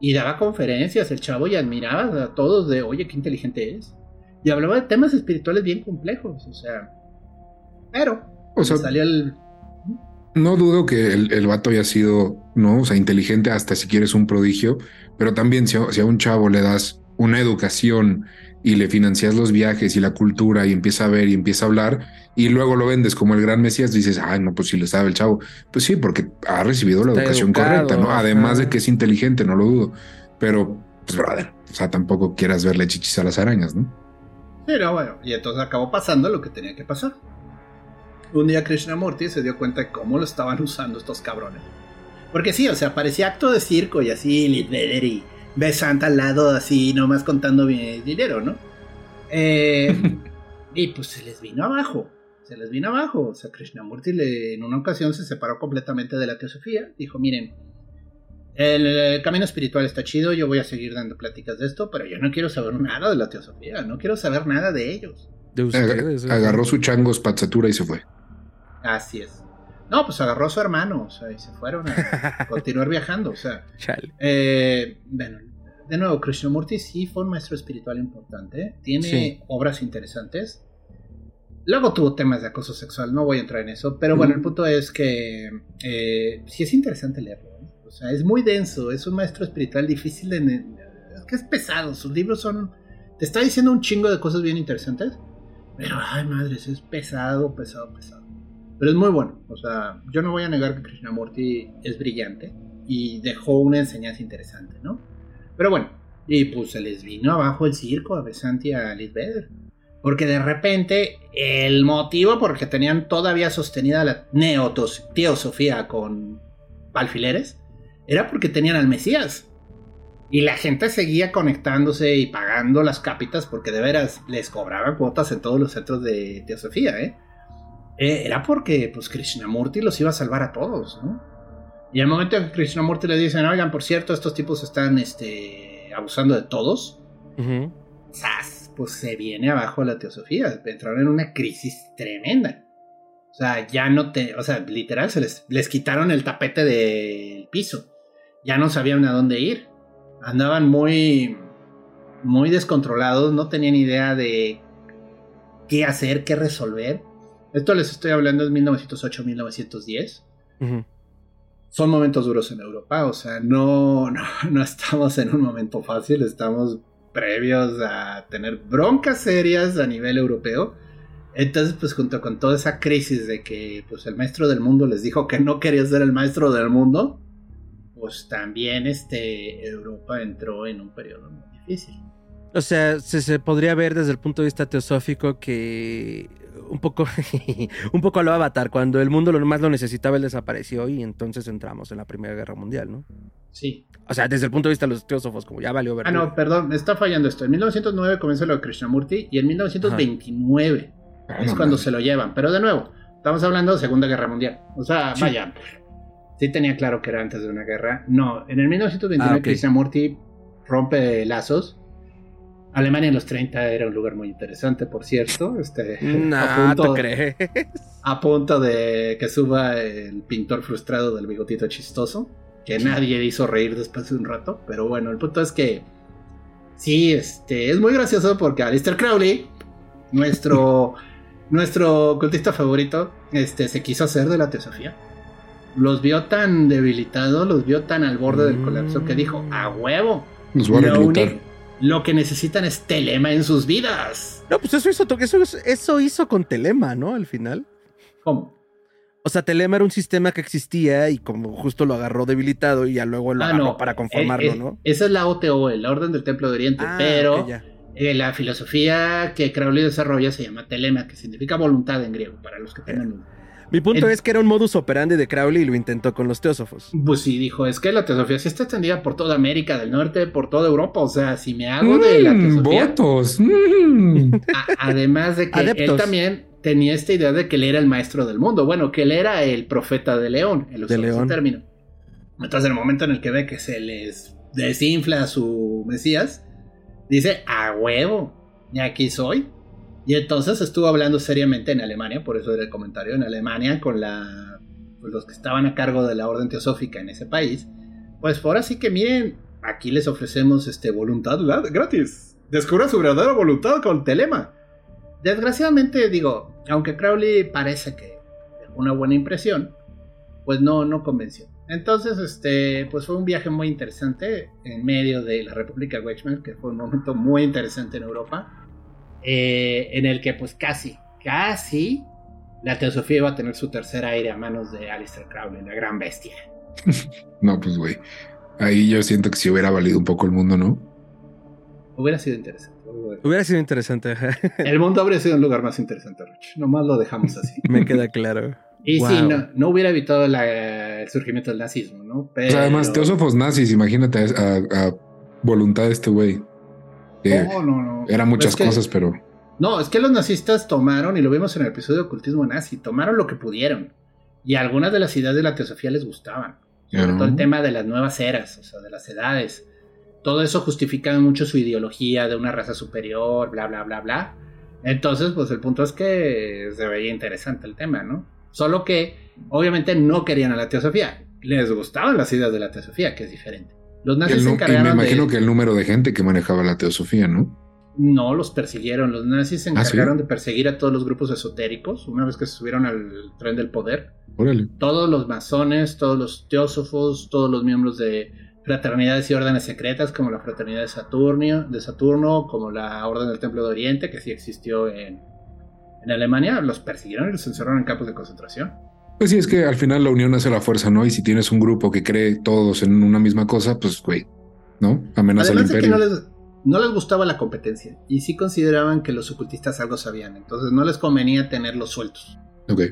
Y daba conferencias el chavo y admiraba a todos de, oye, qué inteligente es. Y hablaba de temas espirituales bien complejos, o sea. Pero, O sea, el. no dudo que el, el vato haya sido, no, o sea, inteligente hasta si quieres un prodigio, pero también si a, si a un chavo le das una educación y le financias los viajes y la cultura y empieza a ver y empieza a hablar y luego lo vendes como el gran Mesías, dices, ay, no, pues si le sabe el chavo. Pues sí, porque ha recibido la educación educado, correcta, ¿no? Además ajá. de que es inteligente, no lo dudo. Pero, pues, brother, o sea, tampoco quieras verle chichis a las arañas, ¿no? Pero bueno, y entonces acabó pasando lo que tenía que pasar. Un día Krishnamurti se dio cuenta de cómo lo estaban usando estos cabrones. Porque sí, o sea, parecía acto de circo y así, Liz Vader y Besant al lado, así, nomás contando bien dinero, ¿no? Eh, y pues se les vino abajo, se les vino abajo. O sea, Krishnamurti le- en una ocasión se separó completamente de la teosofía. Dijo, miren, el, el camino espiritual está chido, yo voy a seguir dando pláticas de esto, pero yo no quiero saber nada de la teosofía, no quiero saber nada de ellos. De ustedes. Agarró su chango spazzatura y se fue. Así es. No, pues agarró a su hermano, o sea, y se fueron a continuar viajando, o sea. Chale. Eh, bueno, de nuevo, Krishnamurti sí fue un maestro espiritual importante, tiene Sí. obras interesantes. Luego tuvo temas de acoso sexual, no voy a entrar en eso, pero bueno, el punto es que eh, sí es interesante leerlo. O sea, es muy denso, es un maestro espiritual difícil de... Es que es pesado, sus libros son... Te está diciendo un chingo de cosas bien interesantes, pero, ay madres, es pesado, pesado, pesado. Pero es muy bueno, o sea, yo no voy a negar que Krishnamurti es brillante y dejó una enseñanza interesante, ¿no? Pero bueno, y pues se les vino abajo el circo a Besanti y a Vader. Porque de repente el motivo por el que tenían todavía sostenida la neoteosofía con alfileres era porque tenían al Mesías. Y la gente seguía conectándose y pagando las cápitas porque de veras les cobraban cuotas en todos los centros de teosofía, ¿eh? Eh, era porque pues Krishnamurti los iba a salvar a todos, ¿no? Y al momento en que Krishnamurti le dicen, oigan, por cierto, estos tipos están este, abusando de todos. ¡zas! pues se viene abajo la teosofía. Entraron en una crisis tremenda. O sea, ya no te. O sea, literal, se les, les quitaron el tapete del piso. Ya no sabían a dónde ir. Andaban muy. Muy descontrolados. No tenían idea de qué hacer, qué resolver. Esto les estoy hablando en 1908-1910 Ujú. son momentos duros en Europa, o sea, no, no, no estamos en un momento fácil, estamos previos a tener broncas serias a nivel europeo. Entonces, pues junto con toda esa crisis de que pues el maestro del mundo les dijo que no quería ser el maestro del mundo, pues también este Europa entró en un periodo muy difícil. O sea, se, se podría ver desde el punto de vista teosófico que un poco, un poco a lo avatar, cuando el mundo lo más lo necesitaba, él desapareció y entonces entramos en la Primera Guerra Mundial, ¿no? Sí. O sea, desde el punto de vista de los teósofos, como ya valió ver. Ah, no, perdón, me está fallando esto. En 1909 comienza lo de Krishnamurti y en 1929 Ah, es cuando se lo llevan. Pero de nuevo, estamos hablando de Segunda Guerra Mundial. O sea, Sí. vaya. Sí tenía claro que era antes de una guerra. No, en el 1929 Ah. Krishnamurti rompe lazos. Alemania en los 30 era un lugar muy interesante, por cierto. Este, No, a, ¿tú punto, crees? a punto de que suba el pintor frustrado del bigotito chistoso, que nadie hizo reír después de un rato. Pero bueno, el punto es que sí, este, es muy gracioso porque Alistair Crowley, nuestro, nuestro cultista favorito, este, se quiso hacer de la teosofía. Los vio tan debilitados, los vio tan al borde del colapso que dijo, a huevo, Nos va a reclutar. Lo que necesitan es telema en sus vidas. No, pues eso hizo, eso, eso hizo con Telema, ¿no? Al final. ¿Cómo? O sea, Telema era un sistema que existía y como justo lo agarró debilitado y ya luego lo Ah, agarró no, para conformarlo, eh, eh, ¿no? Esa es la OTO, la Orden del Templo de Oriente, Ah, pero eh, la filosofía que Crowley desarrolla se llama telema, que significa voluntad en griego, para los que tengan. Mi punto el- es que era un modus operandi de Crowley y lo intentó con los teósofos. Pues sí, dijo, es que la teosofía sí está extendida por toda América del Norte, por toda Europa, o sea, si me hago de la Mm, teosofía, votos. Mm. a- además de que él también tenía esta idea de que él era el maestro del mundo. Bueno, que él era el profeta de León, el De León. término. Entonces, en el momento en el que ve que se les desinfla su Mesías, dice, a huevo, y aquí soy. Y entonces estuvo hablando seriamente en Alemania, por eso era el comentario, en Alemania con la, pues, los que estaban a cargo de la orden teosófica en ese país. Pues ahora sí que miren, aquí les ofrecemos este voluntad gratis. Descubra su verdadera voluntad con Telema. Desgraciadamente, digo, aunque Crowley parece que dejó una buena impresión, pues no, no convenció. Entonces, este, pues fue un viaje muy interesante en medio de la República Weimar, que fue un momento muy interesante en Europa, eh, en el que pues casi, casi la teosofía iba a tener su tercer aire a manos de Alistair Crowley, la gran bestia. No, pues güey. Ahí yo siento que si hubiera valido un poco el mundo, ¿no? Hubiera sido interesante. Hubiera sido interesante. El mundo habría sido un lugar más interesante, Rich. Nomás lo dejamos así. Me queda claro. Y Wow. sí, no, no hubiera evitado la- el surgimiento del nazismo, ¿no? O sea, además, teósofos nazis, imagínate a, a voluntad de este güey. No, no, no. eran muchas que- cosas, pero No, es que los nazistas tomaron, y lo vimos en el episodio de ocultismo nazi, tomaron lo que pudieron. Y algunas de las ideas de la teosofía les gustaban. Sobre todo el tema de las nuevas eras, o sea, de las edades. Todo eso justificaba mucho su ideología de una raza superior, bla, bla, bla, bla. Entonces, pues el punto es que se veía interesante el tema, ¿no? Solo que, obviamente, no querían a la teosofía. Les gustaban las ideas de la teosofía, que es diferente. Los el nazis se nu- y me encargaron imagino de... que el número de gente que manejaba la teosofía, ¿no? No, los persiguieron. Los nazis se ¿Ah, sí? encargaron de perseguir a todos los grupos esotéricos una vez que se subieron al tren del poder. Órale. Todos los masones, todos los teósofos, todos los miembros de fraternidades y órdenes secretas, como la fraternidad de Saturnio, de Saturno, como la Orden del Templo de Oriente, que sí existió en, en Alemania, los persiguieron y los encerraron en campos de concentración. Pues sí, es que al final la unión hace la fuerza, ¿no? Y si tienes un grupo que cree todos en una misma cosa, pues güey, ¿no? Amenaza al Además de que imperio. no les, no les gustaba la competencia y sí consideraban que los ocultistas algo sabían, entonces no les convenía tenerlos sueltos. Ok.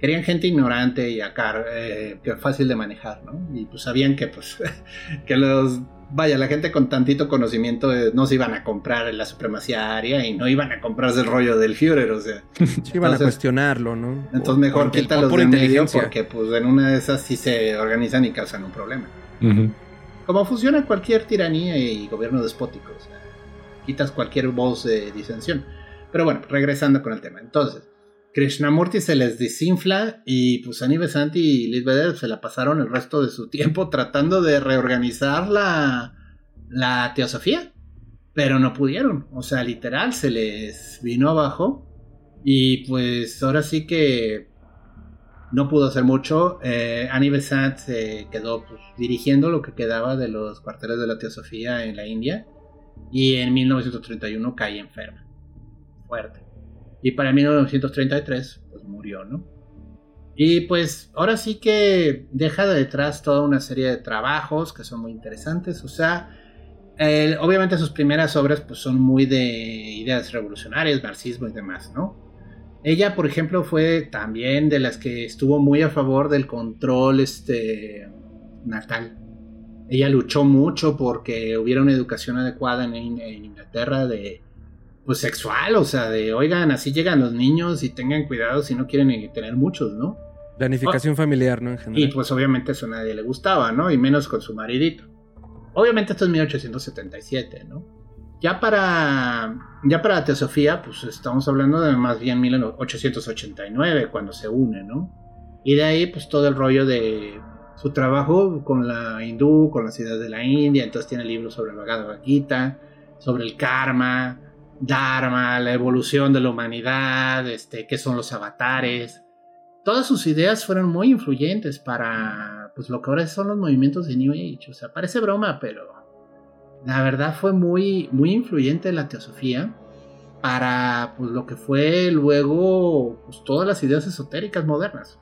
querían gente ignorante y acá eh, que fácil de manejar, ¿no? Y pues sabían que pues que los vaya, la gente con tantito conocimiento eh, no se iban a comprar en la supremacía aria y no iban a comprarse el rollo del Führer, o sea, Sí, iban a cuestionarlo, ¿no? entonces mejor quítalos de medio porque pues en una de esas sí se organizan y causan un problema. Como funciona cualquier tiranía y gobierno despótico, o sea, quitas cualquier voz de disensión. Pero bueno, regresando con el tema. Entonces, Krishnamurti se les desinfla y pues Ani Besanti y Liz Vedder se la pasaron el resto de su tiempo tratando de reorganizar la, la teosofía. Pero no pudieron. O sea, literal, se les vino abajo. Y pues ahora sí que no pudo hacer mucho. Eh, Annie Besant se quedó pues, dirigiendo lo que quedaba de los cuarteles de la teosofía en la India. Y en 1931 cae enferma. Fuerte. Y para 1933, pues murió, ¿no? Y pues ahora sí que deja detrás toda una serie de trabajos que son muy interesantes. O sea, obviamente sus primeras obras pues son muy de ideas revolucionarias, marxismo y demás, ¿no? Ella, por ejemplo, fue también de las que estuvo muy a favor del control este, natal. Ella luchó mucho porque hubiera una educación adecuada en, en Inglaterra de pues sexual, o sea, de oigan, así llegan los niños y tengan cuidado si no quieren tener muchos, ¿no? Planificación familiar, ¿no? En Y general. pues obviamente eso a nadie le gustaba, ¿no? Y menos con su maridito. Obviamente esto es 1877, ¿no? Ya para, ya para la teosofía, pues estamos hablando de más bien 1889, cuando se une, ¿no? Y de ahí, pues todo el rollo de su trabajo con la hindú, con las ideas de la India, entonces tiene libros sobre el Bhagavad Gita, sobre el karma, dharma, la evolución de la humanidad, este, qué son los avatares. Todas sus ideas fueron muy influyentes para pues lo que ahora son los movimientos de New Age. O sea, parece broma, pero la verdad fue muy, muy influyente la teosofía para pues, lo que fue luego pues, todas las ideas esotéricas modernas.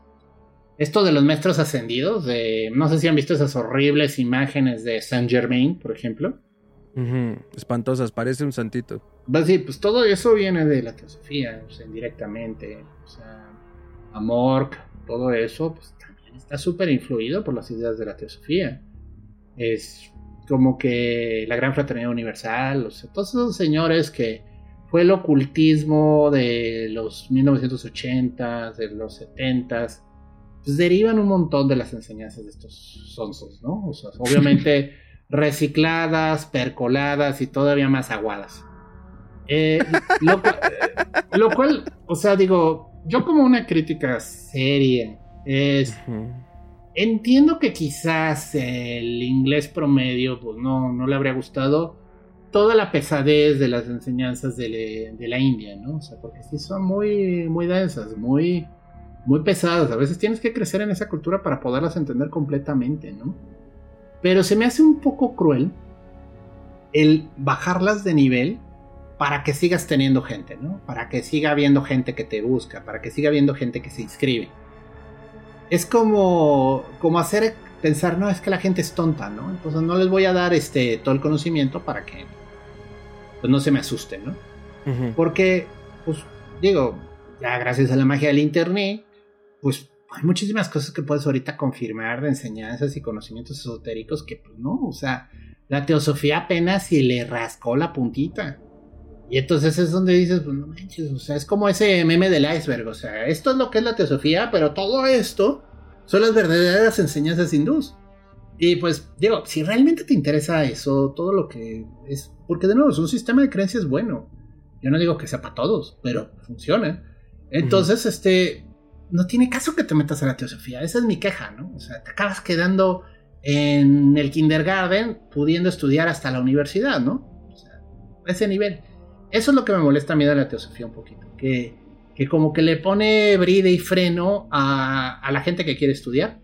Esto de los maestros ascendidos, no sé si han visto esas horribles imágenes de Saint Germain, por ejemplo. Espantosas, parece un santito. Pues sí, pues todo eso viene de la teosofía, o sea, indirectamente. O sea, Amor, todo eso, pues también está súper influido por las ideas de la teosofía. Es como que la gran fraternidad universal, o sea, todos esos señores que fue el ocultismo de los 1980, de los 70, pues derivan un montón de las enseñanzas de estos sonsos, ¿no? O sea, obviamente recicladas, percoladas y todavía más aguadas. Eh, lo, cual, o sea, digo, yo como una crítica seria es... Entiendo que quizás el inglés promedio pues no, no le habría gustado toda la pesadez de las enseñanzas de, la India, ¿no? O sea, porque sí son muy, muy densas, muy, muy pesadas. A veces tienes que crecer en esa cultura para poderlas entender completamente, ¿no? Pero se me hace un poco cruel el bajarlas de nivel para que sigas teniendo gente, ¿no? Para que siga habiendo gente que te busca, para que siga habiendo gente que se inscribe es como, como hacer pensar, no, es que la gente es tonta, ¿no? Entonces no les voy a dar este, todo el conocimiento para que pues, no se me asusten, ¿no? Porque, pues, digo, ya gracias a la magia del Internet, pues hay muchísimas cosas que puedes ahorita confirmar de enseñanzas y conocimientos esotéricos que, pues, no, o sea, la teosofía apenas si le rascó la puntita. Y entonces es donde dices, pues no manches, o sea, es como ese meme del iceberg, o sea, esto es lo que es la teosofía, pero todo esto son las verdaderas enseñanzas hindús. Y pues, digo, si realmente te interesa eso, todo lo que es, porque de nuevo, es un sistema de creencias bueno. Yo no digo que sea para todos, pero funciona. Entonces, este, no tiene caso que te metas a la teosofía, esa es mi queja, ¿no? O sea, te acabas quedando en el kindergarten pudiendo estudiar hasta la universidad, ¿no? O sea, ese nivel. Eso es lo que me molesta a mí de la teosofía un poquito. Que, que como que le pone bride y freno a, a, la gente que quiere estudiar.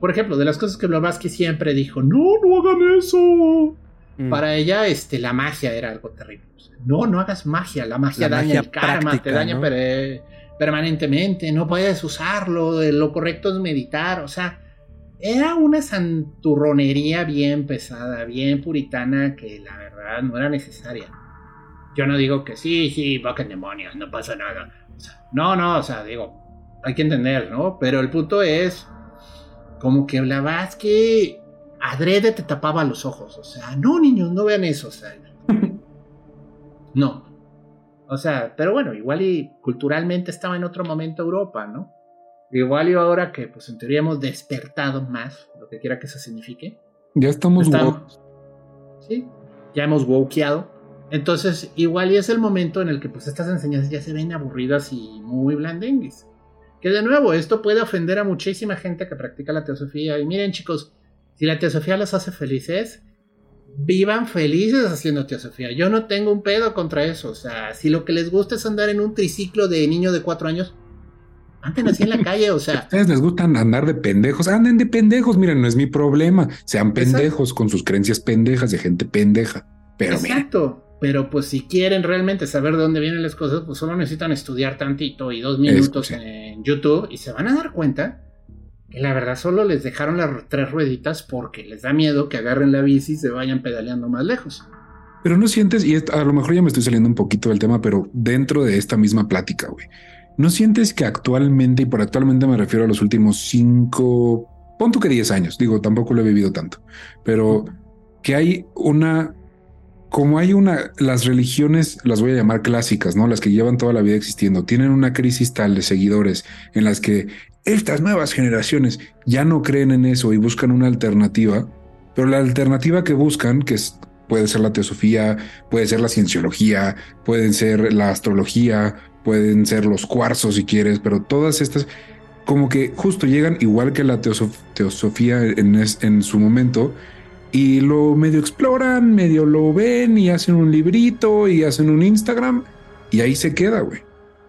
Por ejemplo, de las cosas que Blavatsky siempre dijo, no, no hagan eso. Mm. Para ella, este, la magia era algo terrible. no, no hagas magia. La magia daña el karma, te daña permanentemente. No puedes usarlo. Lo correcto es meditar. O sea, era una santurronería bien pesada, bien puritana, que la verdad no era necesaria. Yo no digo que sí, sí, en demonios, no pasa nada. no, no, o sea, digo, hay que entender, ¿no? Pero el punto es, como que que adrede te tapaba los ojos. O sea, no, niños, no vean eso. O sea, no. O sea, pero bueno, igual y culturalmente estaba en otro momento Europa, ¿no? Igual y ahora que, pues en teoría hemos despertado más, lo que quiera que eso signifique. Ya estamos, estamos Sí, ya hemos wokeado. Entonces, igual y es el momento en el que pues estas enseñanzas ya se ven aburridas y muy blandengues. Que de nuevo, esto puede ofender a muchísima gente que practica la teosofía. Y miren chicos, si la teosofía los hace felices, vivan felices haciendo teosofía. Yo no tengo un pedo contra eso. O sea, si lo que les gusta es andar en un triciclo de niño de cuatro años, anden así en la calle, o sea. A ustedes les gustan andar de pendejos, anden de pendejos, miren, no es mi problema. Sean pendejos con sus creencias pendejas de gente pendeja. Pero Exacto. Pero pues si quieren realmente saber de dónde vienen las cosas, pues solo necesitan estudiar tantito y dos minutos en YouTube y se van a dar cuenta que la verdad solo les dejaron las tres rueditas porque les da miedo que agarren la bici y se vayan pedaleando más lejos. Pero no sientes, y a lo mejor ya me estoy saliendo un poquito del tema, pero dentro de esta misma plática, güey, ¿no sientes que actualmente, y por actualmente me refiero a los últimos cinco, punto que diez años, digo, tampoco lo he vivido tanto, pero que hay una como hay una, las religiones, las voy a llamar clásicas, ¿no? Las que llevan toda la vida existiendo, tienen una crisis tal de seguidores en las que estas nuevas generaciones ya no creen en eso y buscan una alternativa, pero la alternativa que buscan, que puede ser la teosofía, puede ser la cienciología, pueden ser la astrología, pueden ser los cuarzos si quieres, pero todas estas como que justo llegan igual que la teosofía en su momento, y lo medio exploran, medio lo ven y hacen un librito y hacen un Instagram y ahí se queda, güey.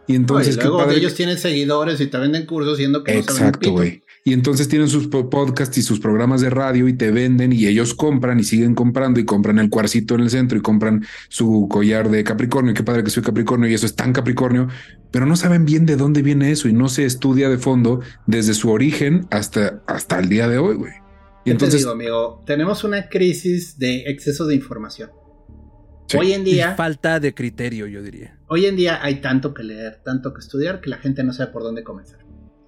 Y entonces luego ellos tienen seguidores y te venden cursos siendo que Exacto, güey. Y entonces tienen sus podcasts y sus programas de radio y te venden y ellos compran y siguen comprando y compran el cuarcito en el centro y compran su collar de Capricornio. Qué padre que soy Capricornio y eso es tan Capricornio, pero no saben bien de dónde viene eso y no se estudia de fondo desde su origen hasta, hasta el día de hoy, güey. Y entonces, digo, amigo, tenemos una crisis de exceso de información. Hoy en día. falta de criterio, yo diría. Hoy en día hay tanto que leer, tanto que estudiar, que la gente no sabe por dónde comenzar.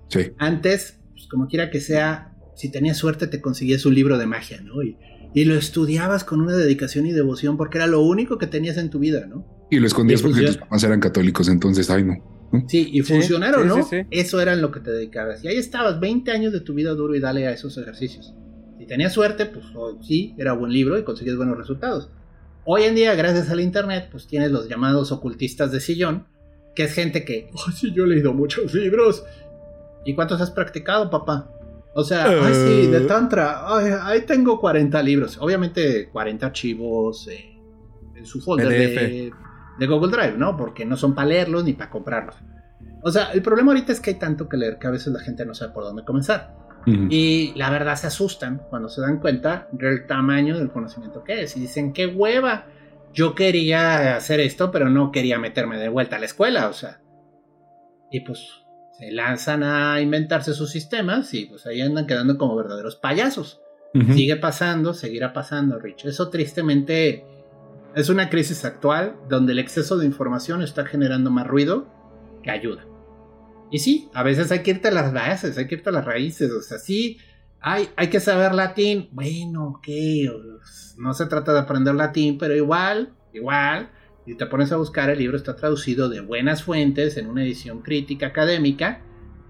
Sí. Antes, pues, como quiera que sea, si tenías suerte, te conseguías un libro de magia, ¿no? Y, y, lo estudiabas con una dedicación y devoción porque era lo único que tenías en tu vida, ¿no? Y lo escondías Y porque tus papás eran católicos, entonces, ay no. Sí, y Sí, funcionaron, sí, ¿no? sí, sí. Eso era en lo que te dedicabas. Y ahí estabas, 20 años de tu vida duro y dale a esos ejercicios. Si tenías suerte, pues oh, sí, era buen libro y conseguías buenos resultados. Hoy en día, gracias al internet, pues tienes los llamados ocultistas de sillón, que es gente que, oh, sí, yo he leído muchos libros. ¿Y cuántos has practicado, papá? O sea, ay, sí, de Eh. Tantra, ay, ahí tengo 40 libros. Obviamente, 40 archivos eh, en su folder de, de Google Drive, ¿no? Porque no son para leerlos ni para comprarlos. O sea, el problema ahorita es que hay tanto que leer que a veces la gente no sabe por dónde comenzar. Y la verdad se asustan cuando se dan cuenta del tamaño del conocimiento que es. Y dicen, qué hueva. Yo quería hacer esto, pero no quería meterme de vuelta a la escuela, o sea. Y pues se lanzan a inventarse sus sistemas y pues ahí andan quedando como verdaderos payasos. Sigue pasando, seguirá pasando, Rich. Eso tristemente es una crisis actual donde el exceso de información está generando más ruido que ayuda. Y sí, a veces hay que irte a las bases, hay que irte a las raíces. O sea, sí, hay, hay que saber latín. Bueno, ok, no se trata de aprender latín, pero igual, igual, si te pones a buscar, el libro está traducido de buenas fuentes en una edición crítica académica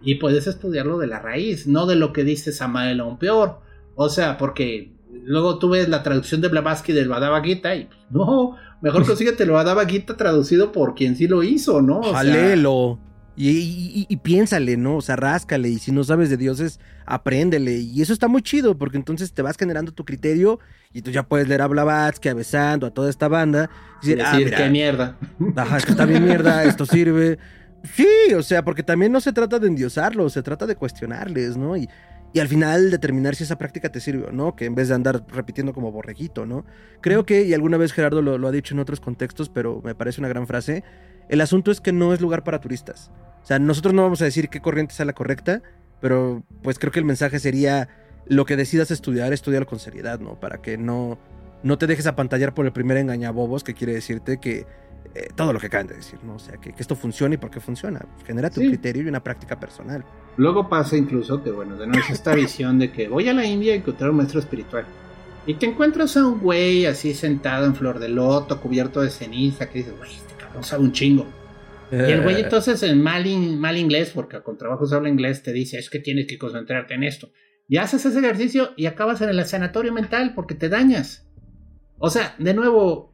y puedes estudiarlo de la raíz, no de lo que dice Samael aún peor. O sea, porque luego tú ves la traducción de Blavatsky del Bhagavad Gita y pues, no, mejor consíguete el Bhagavad Gita traducido por quien sí lo hizo, ¿no? O sea, Jalelo. Y, y- y- y piénsale, ¿no? O sea, ráscale. Y si no sabes de dioses, apréndele. Y eso está muy chido, porque entonces te vas generando tu criterio y tú ya puedes leer a Blavatsky, a Besando, a toda esta banda. Y decir, decir, ah, mira, qué mierda. Ajá, esto está bien mierda, esto sirve. Sí, o sea, porque también no se trata de endiosarlos, se trata de cuestionarles, ¿no? Y, y al final determinar si esa práctica te sirve o no, que en vez de andar repitiendo como borreguito, ¿no? Creo que, y alguna vez Gerardo lo, lo ha dicho en otros contextos, pero me parece una gran frase, el asunto es que no es lugar para turistas. O sea, nosotros no vamos a decir qué corriente sea la correcta, pero pues creo que el mensaje sería lo que decidas estudiar, estudiarlo con seriedad, ¿no? Para que no, no te dejes apantallar por el primer engañabobos que quiere decirte que eh, todo lo que acaban de decir, ¿no? O sea, que, que esto funciona y por qué funciona. Genérate un Sí. criterio y una práctica personal. Luego pasa incluso que, bueno, de nuevo es esta visión de que voy a la India a encontrar un maestro espiritual. Y te encuentras a un güey así sentado en flor de loto, cubierto de ceniza, que dices, güey, este cabrón sabe un chingo. Y el güey entonces en mal, in- mal inglés, porque con trabajo se habla inglés, te dice, es que tienes que concentrarte en esto. Y haces ese ejercicio y acabas en el sanatorio mental porque te dañas. O sea, de nuevo,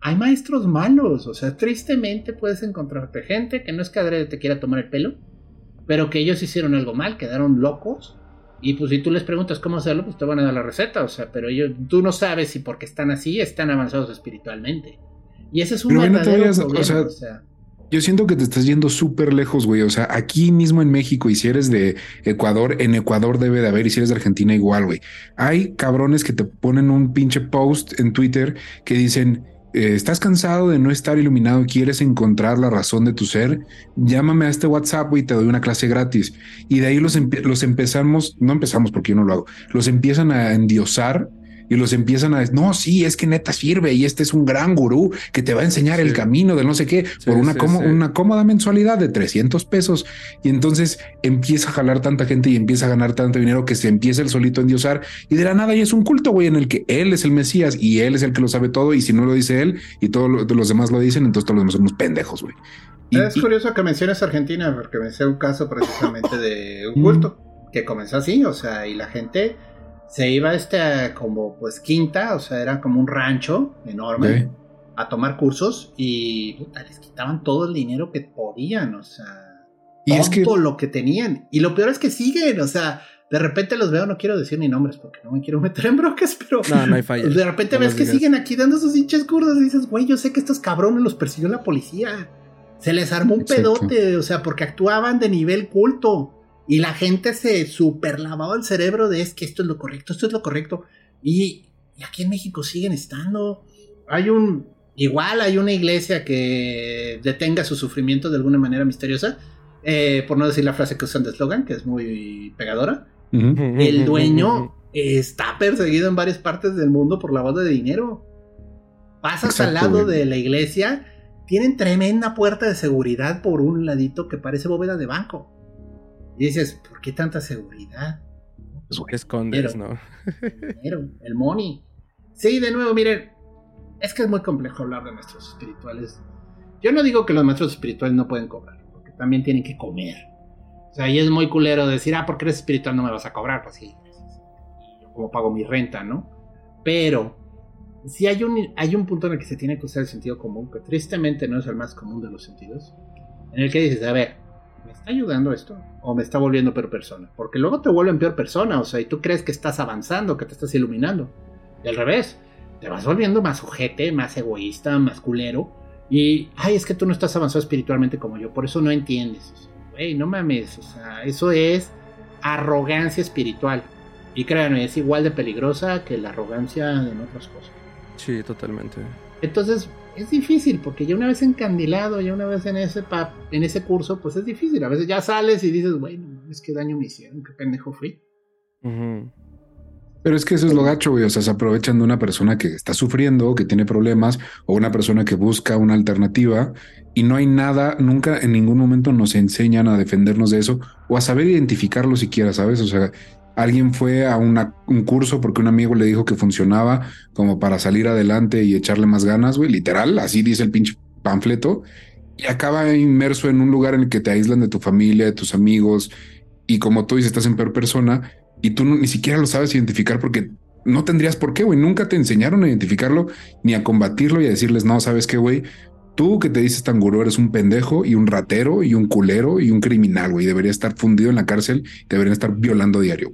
hay maestros malos. O sea, tristemente puedes encontrarte gente que no es que adrede te quiera tomar el pelo, pero que ellos hicieron algo mal, quedaron locos. Y pues si tú les preguntas cómo hacerlo, pues te van a dar la receta. O sea, pero ellos, tú no sabes si porque están así, están avanzados espiritualmente. Y ese es un Pero, no te o problema. sea, o sea. Yo siento que te estás yendo súper lejos, güey. O sea, aquí mismo en México, y si eres de Ecuador, en Ecuador debe de haber, y si eres de Argentina, igual, güey. Hay cabrones que te ponen un pinche post en Twitter que dicen. eh, ¿Estás cansado de no estar iluminado? ¿Quieres encontrar la razón de tu ser? Llámame a este WhatsApp y te doy una clase gratis. Y de ahí los, los empezamos, no empezamos porque yo no lo hago, los empiezan a endiosar y los empiezan a decir, no, sí, es que neta sirve y este es un gran gurú que te va a enseñar el camino de no sé qué Sí, por una, sí, cómoda mensualidad de 300 pesos. Y entonces empieza a jalar tanta gente y empieza a ganar tanto dinero que se empieza el solito a endiosar y de la nada ya es un culto, güey, en el que él es el Mesías y él es el que lo sabe todo y si no lo dice él y todos lo- los demás lo dicen, entonces todos los demás son unos pendejos, güey. Y- Es y- curioso que menciones Argentina, porque me sé un caso precisamente de un culto que comenzó así, o sea, y la gente se iba a este como pues quinta, o sea, era como un rancho enorme a tomar cursos y puta, les quitaban todo el dinero que podían, o sea, Y es que todo lo que tenían. Y lo peor es que siguen, o sea, de repente los veo, no quiero decir ni nombres porque no me quiero meter en broncas, pero No, no hay falla. de repente No ves que digas. siguen aquí dando sus hinches cursos y dices, güey, yo sé que estos cabrones los persiguió la policía. Se les armó un Exacto. pedote, o sea, porque actuaban de nivel culto. Y la gente se super lavaba el cerebro de es que esto es lo correcto, esto es lo correcto. Y, y aquí en México siguen estando. Hay un. Igual hay una iglesia que detenga su sufrimiento de alguna manera misteriosa. eh, por no decir la frase que usan de eslogan, que es muy pegadora. El dueño está perseguido en varias partes del mundo por lavado de dinero. Pasas al lado güey. de la iglesia, tienen tremenda puerta de seguridad por un ladito que parece bóveda de banco. Y dices, ¿por qué tanta seguridad? ¿Qué escondes, Pero- no? Dinero, el money. Sí, de nuevo, miren, es que es muy complejo hablar de nuestros espirituales. Yo no digo que los maestros espirituales no pueden cobrar, porque también tienen que comer. O sea, y es muy culero decir, ah, porque eres espiritual no me vas a cobrar, pues sí. Yo como pago mi renta, ¿no? Pero si hay un, hay un punto en el que se tiene que usar el sentido común, que tristemente no es el más común de los sentidos, en el que dices, a ver, ¿me está ayudando esto? ¿O me está volviendo peor persona? Porque luego te vuelven peor persona, o sea, y tú crees que estás avanzando, que te estás iluminando. Y al revés, te vas volviendo más ojete, más egoísta, más culero. Y, ay, es que tú no estás avanzado espiritualmente como yo, por eso no entiendes. Güey, no mames, o sea, eso es arrogancia espiritual. Y créanme, es igual de peligrosa que la arrogancia en otras cosas. Sí, totalmente. Entonces, es difícil, porque ya una vez encandilado, ya una vez en ese, en ese curso, pues es difícil. A veces ya sales y dices, bueno, es que daño me hicieron, qué pendejo fui. Pero es que eso es lo gacho, güey. O sea, se aprovechan de una persona que está sufriendo, que tiene problemas, o una persona que busca una alternativa, y no hay nada, nunca en ningún momento nos enseñan a defendernos de eso, o a saber identificarlo siquiera, ¿sabes? O sea, alguien fue a un curso porque un amigo le dijo que funcionaba como para salir adelante y echarle más ganas, güey, literal, así dice el pinche panfleto, y acaba inmerso en un lugar en el que te aíslan de tu familia, de tus amigos, y como tú dices, estás en peor persona, y tú ni siquiera lo sabes identificar porque no tendrías por qué, güey, nunca te enseñaron a identificarlo, ni a combatirlo y a decirles, no, sabes qué, güey, Tú que te dices tan gurú eres un pendejo y un ratero y un culero y un criminal, güey. Debería estar fundido en la cárcel, deberían estar violando diario.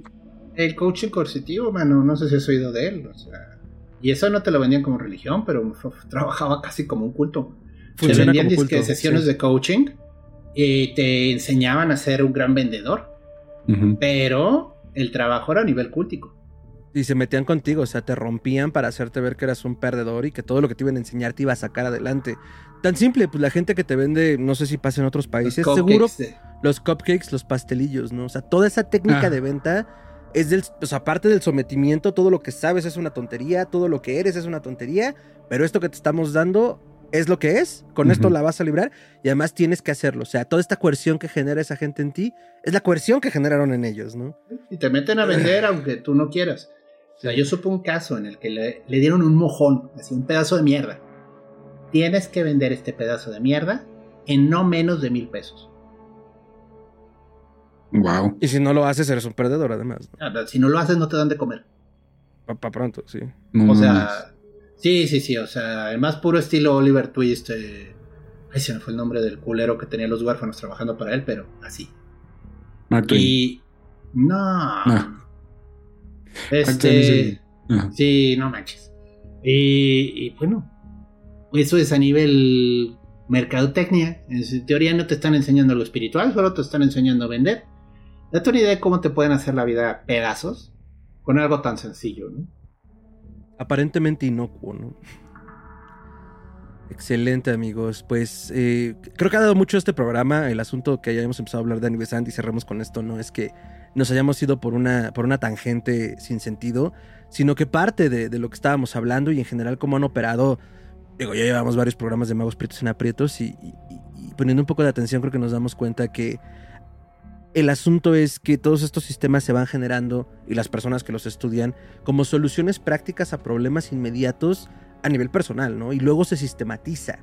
El coaching coercitivo, mano, no sé si has oído de él. O sea, y eso no te lo vendían como religión, pero trabajaba casi como un culto. te vendían como sesiones de coaching y te enseñaban a ser un gran vendedor. Pero el trabajo era a nivel cultico. Y se metían contigo, o sea, te rompían para hacerte ver que eras un perdedor y que todo lo que te iban a enseñar te iba a sacar adelante. Tan simple, pues la gente que te vende, no sé si pasa en otros países, seguro los cupcakes, los pastelillos, ¿no? O sea, toda esa técnica ah. de venta es del, pues aparte del sometimiento, todo lo que sabes es una tontería, todo lo que eres es una tontería, pero esto que te estamos dando es lo que es, con esto la vas a librar y además tienes que hacerlo. O sea, toda esta coerción que genera esa gente en ti es la coerción que generaron en ellos, ¿no? Y te meten a vender aunque tú no quieras. O sea, yo supe un caso en el que le, le dieron un mojón, así un pedazo de mierda tienes que vender este pedazo de mierda en no menos de mil pesos. Wow. Y si no lo haces, eres un perdedor, además. Ah, si no lo haces, no te dan de comer. Para pronto, sí. o sea, sí, sí, sí. O sea, el más puro estilo Oliver Twist. Eh, ay, se me fue el nombre del culero que tenía los huérfanos trabajando para él, pero así. y. No. Ah. Este. Sí, no manches. Y, y bueno, eso es a nivel mercadotecnia. En teoría no te están enseñando lo espiritual, solo te están enseñando a vender. Date una idea de cómo te pueden hacer la vida pedazos con algo tan sencillo, ¿no? Aparentemente inocuo, ¿no? Excelente, amigos. Pues eh, creo que ha dado mucho este programa. El asunto que hayamos empezado a hablar de aniversario y cerramos con esto, no es que nos hayamos ido por una, por una tangente sin sentido, sino que parte de, lo que estábamos hablando y en general cómo han operado digo, ya llevamos varios programas de magos prietos en aprietos y, poniendo un poco de atención creo que nos damos cuenta que el asunto es que todos estos sistemas se van generando y las personas que los estudian como soluciones prácticas a problemas inmediatos a nivel personal, ¿no? Y luego se sistematiza.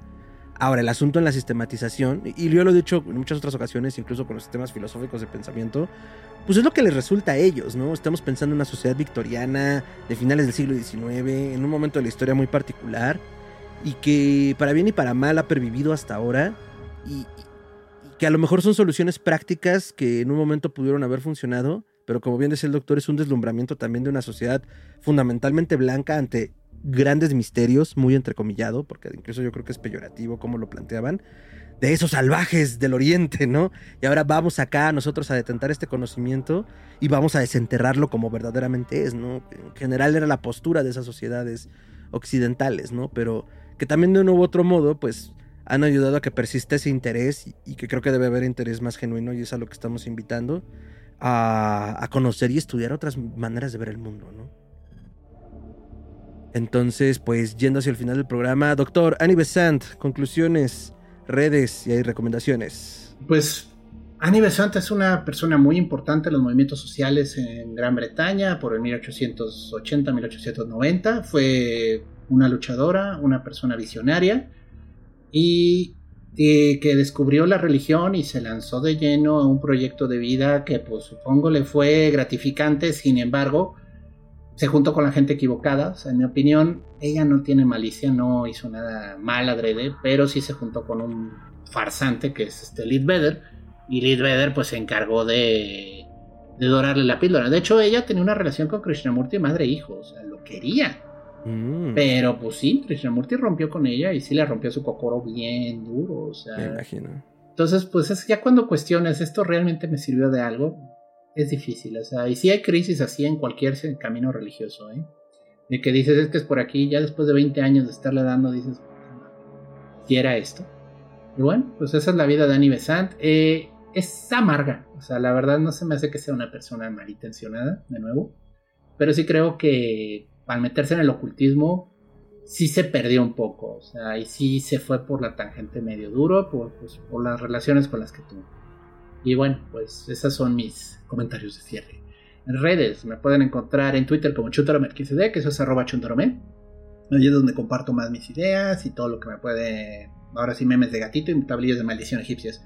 Ahora, el asunto en la sistematización, y yo lo he dicho en muchas otras ocasiones, incluso con los sistemas filosóficos de pensamiento, pues es lo que les resulta a ellos, ¿no? Estamos pensando en una sociedad victoriana de finales del siglo XIX, en un momento de la historia muy particular, y que para bien y para mal ha pervivido hasta ahora y, que a lo mejor son soluciones prácticas que en un momento pudieron haber funcionado, pero como bien decía el doctor, es un deslumbramiento también de una sociedad fundamentalmente blanca ante grandes misterios, muy entrecomillado, porque incluso yo creo que es peyorativo como lo planteaban, de esos salvajes del oriente, ¿no? Y ahora vamos acá nosotros a detentar este conocimiento y vamos a desenterrarlo como verdaderamente es, ¿no? En general era la postura de esas sociedades occidentales, ¿no? Pero que también de un u otro modo, pues han ayudado a que persista ese interés y, que creo que debe haber interés más genuino y es a lo que estamos invitando a, conocer y estudiar otras maneras de ver el mundo, ¿no? Entonces, pues yendo hacia el final del programa, doctor Annie Besant, conclusiones, redes y hay recomendaciones. Pues Annie Besant es una persona muy importante en los movimientos sociales en Gran Bretaña por el 1880-1890. Fue una luchadora, una persona visionaria y y que descubrió la religión y se lanzó de lleno a un proyecto de vida que pues supongo le fue gratificante, sin embargo, se juntó con la gente equivocada, o sea, en mi opinión, ella no tiene malicia, no hizo nada mal adrede, pero sí se juntó con un farsante que es este Lead Vedder, y Lead Vedder pues se encargó de, de dorarle la píldora. De hecho, ella tenía una relación con Krishnamurti madre e hijo, o sea, lo quería. Mm. Pero pues sí, Krishnamurti rompió con ella y sí le rompió su cocoro bien duro. O sea. Me imagino. Entonces, pues es ya cuando cuestiones, ¿esto realmente me sirvió de algo? Es difícil, o sea, y sí hay crisis así en cualquier camino religioso, ¿eh? De que dices, es que es por aquí, ya después de 20 años de estarle dando, dices, si era esto. Y bueno, pues esa es la vida de Annie Besant. Eh, es amarga, o sea, la verdad no se me hace que sea una persona malintencionada, de nuevo. Pero sí creo que al meterse en el ocultismo, sí se perdió un poco. O sea, y sí se fue por la tangente medio duro, por, pues, por las relaciones con las que tuvo. Y bueno, pues esos son mis comentarios de cierre. En redes me pueden encontrar en Twitter como chuntaromer15d, que eso es arroba chuntaromer. Allí es donde comparto más mis ideas y todo lo que me puede. Ahora sí, memes de gatito y tablillas de maldición egipcias.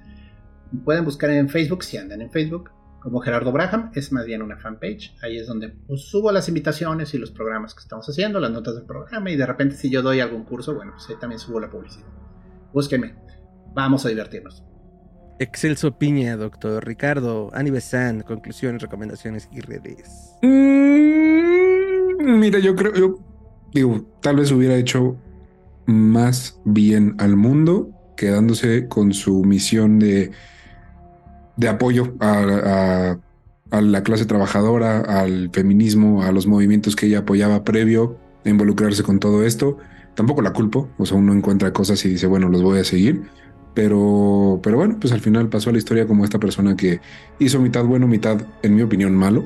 Me pueden buscar en Facebook si andan en Facebook como Gerardo Braham, es más bien una fanpage. Ahí es donde pues, subo las invitaciones y los programas que estamos haciendo, las notas del programa y de repente si yo doy algún curso, bueno, pues ahí también subo la publicidad. Búsqueme, vamos a divertirnos. Excelso Piña, doctor Ricardo, Anibesan, conclusiones, recomendaciones y redes. Mm, mira, yo creo, yo digo, tal vez hubiera hecho más bien al mundo quedándose con su misión de de apoyo a, la clase trabajadora, al feminismo, a los movimientos que ella apoyaba previo a involucrarse con todo esto. Tampoco la culpo, o sea, uno encuentra cosas y dice, bueno, los voy a seguir. Pero, pero bueno, pues al final pasó a la historia como esta persona que hizo mitad bueno, mitad, en mi opinión, malo.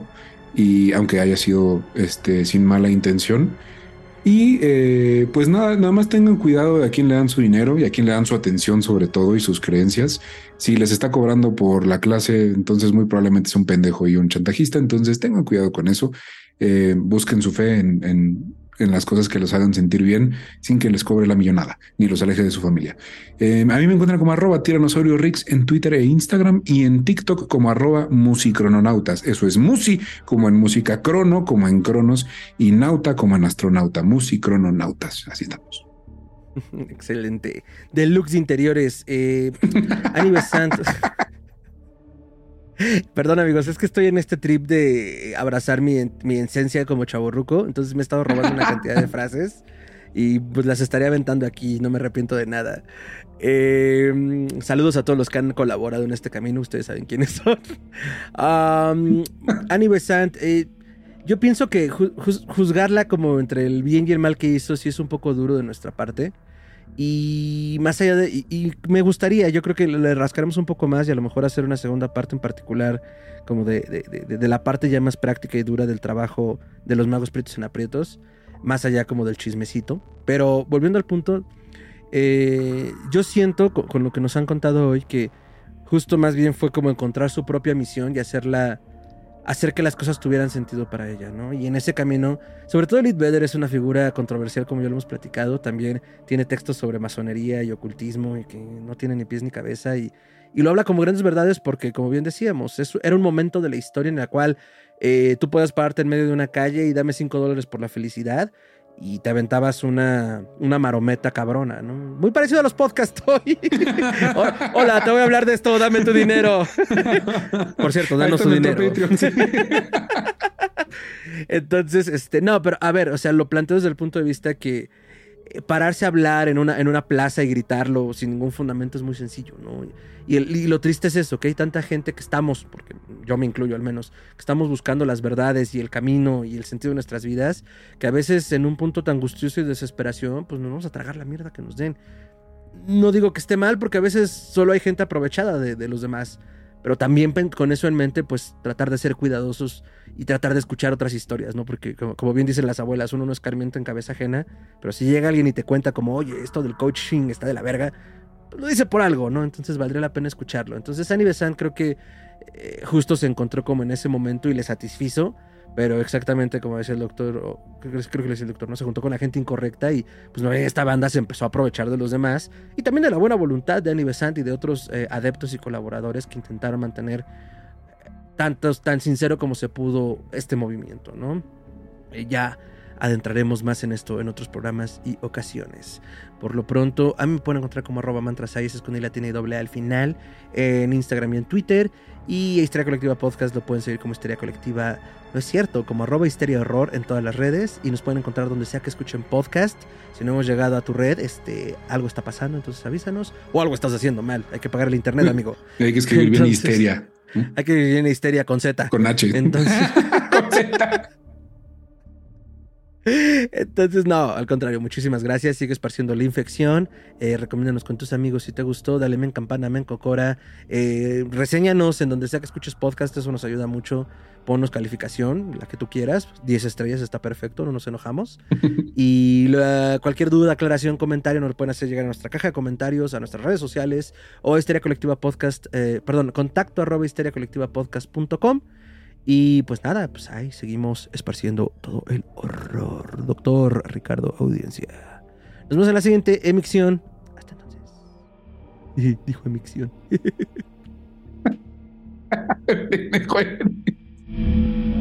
Y aunque haya sido este, sin mala intención, y eh, pues nada, nada más tengan cuidado de a quién le dan su dinero y a quién le dan su atención sobre todo y sus creencias. Si les está cobrando por la clase, entonces muy probablemente es un pendejo y un chantajista, entonces tengan cuidado con eso. Eh, busquen su fe en, en las cosas que los hagan sentir bien sin que les cobre la millonada ni los aleje de su familia. Em, a mí me encuentran como arroba tiranosaurio Rix en Twitter e Instagram y en TikTok como arroba musicrononautas. Eso es musi como en música crono, como en cronos y nauta como en astronauta, musicrononautas. Así estamos. Excelente. Deluxe Interiores. Eh, Santos. Perdón amigos, es que estoy en este trip de abrazar mi, mi esencia como chaborruco, entonces me he estado robando una cantidad de frases y pues las estaré aventando aquí, no me arrepiento de nada. Em, saludos a todos los que han colaborado en este camino, ustedes saben quiénes son. Um, Annie Besant, eh, yo pienso que juzgarla como entre el bien y el mal que hizo sí es un poco duro de nuestra parte. Y más allá de. Y, me gustaría, yo creo que le rascaremos un poco más y a lo mejor hacer una segunda parte en particular, como de, de, la parte ya más práctica y dura del trabajo de los magos prietos en aprietos, más allá como del chismecito. Pero volviendo al punto, eh, yo siento con, lo que nos han contado hoy que justo más bien fue como encontrar su propia misión y hacerla hacer que las cosas tuvieran sentido para ella, ¿no? Y en ese camino, sobre todo Lid Vedder es una figura controversial, como ya lo hemos platicado, también tiene textos sobre masonería y ocultismo y que no tiene ni pies ni cabeza y, y lo habla como grandes verdades porque, como bien decíamos, era un momento de la historia en la cual eh, tú puedes pararte en medio de una calle y dame cinco dólares por la felicidad y te aventabas una, una marometa cabrona, ¿no? Muy parecido a los podcasts hoy. Hola, te voy a hablar de esto, dame tu dinero. Por cierto, danos tu dinero. Entonces, este, no, pero a ver, o sea, lo planteo desde el punto de vista que pararse a hablar en una, en una plaza y gritarlo sin ningún fundamento es muy sencillo, ¿no? Y, lo triste es eso, que hay tanta gente que estamos, porque yo me incluyo al menos, que estamos buscando las verdades y el camino y el sentido de nuestras vidas, que a veces en un punto tan angustioso y desesperación, pues nos vamos a tragar la mierda que nos den. No digo que esté mal, porque a veces solo hay gente aprovechada de, los demás, pero también con eso en mente, pues tratar de ser cuidadosos y tratar de escuchar otras historias, ¿no? Porque como, bien dicen las abuelas, uno no es escarmiento en cabeza ajena, pero si llega alguien y te cuenta como, oye, esto del coaching está de la verga, lo dice por algo, ¿no? Entonces valdría la pena escucharlo. Entonces Annie Besant creo que eh, justo se encontró como en ese momento y le satisfizo, Pero exactamente como decía el doctor, creo, creo que le decía el doctor, no se juntó con la gente incorrecta y pues no esta banda se empezó a aprovechar de los demás y también de la buena voluntad de Annie Besant y de otros eh, adeptos y colaboradores que intentaron mantener eh, tantos, tan sincero como se pudo este movimiento, ¿no? Eh, ya adentraremos más en esto en otros programas y ocasiones. Por lo pronto, a mí me pueden encontrar como arroba mantrasayas, con la tiene doble A al final, en Instagram y en Twitter. Y Histeria Colectiva Podcast lo pueden seguir como Histeria Colectiva, no es cierto, como arroba Histeria Horror en todas las redes. Y nos pueden encontrar donde sea que escuchen podcast. Si no hemos llegado a tu red, este, algo está pasando, entonces avísanos. O algo estás haciendo mal, hay que pagar el internet, amigo. Hay que escribir bien Histeria. Hay que escribir bien Histeria con Z. Con H. Entonces... con Z. Entonces, no, al contrario, muchísimas gracias. Sigue esparciendo la infección. Eh, recomiéndanos con tus amigos si te gustó. Dale men campana, men cocora. Eh, reseñanos en donde sea que escuches podcast. Eso nos ayuda mucho. Ponnos calificación, la que tú quieras. 10 estrellas está perfecto, no nos enojamos. y cualquier duda, aclaración, comentario nos lo pueden hacer llegar a nuestra caja de comentarios, a nuestras redes sociales o Histeria Colectiva Podcast, eh, perdón, contacto arroba histeriacolectivapodcast.com. Y pues nada, pues ahí seguimos esparciendo todo el horror. Doctor Ricardo Audiencia. Nos vemos en la siguiente emisión. Hasta entonces. Dijo emisión.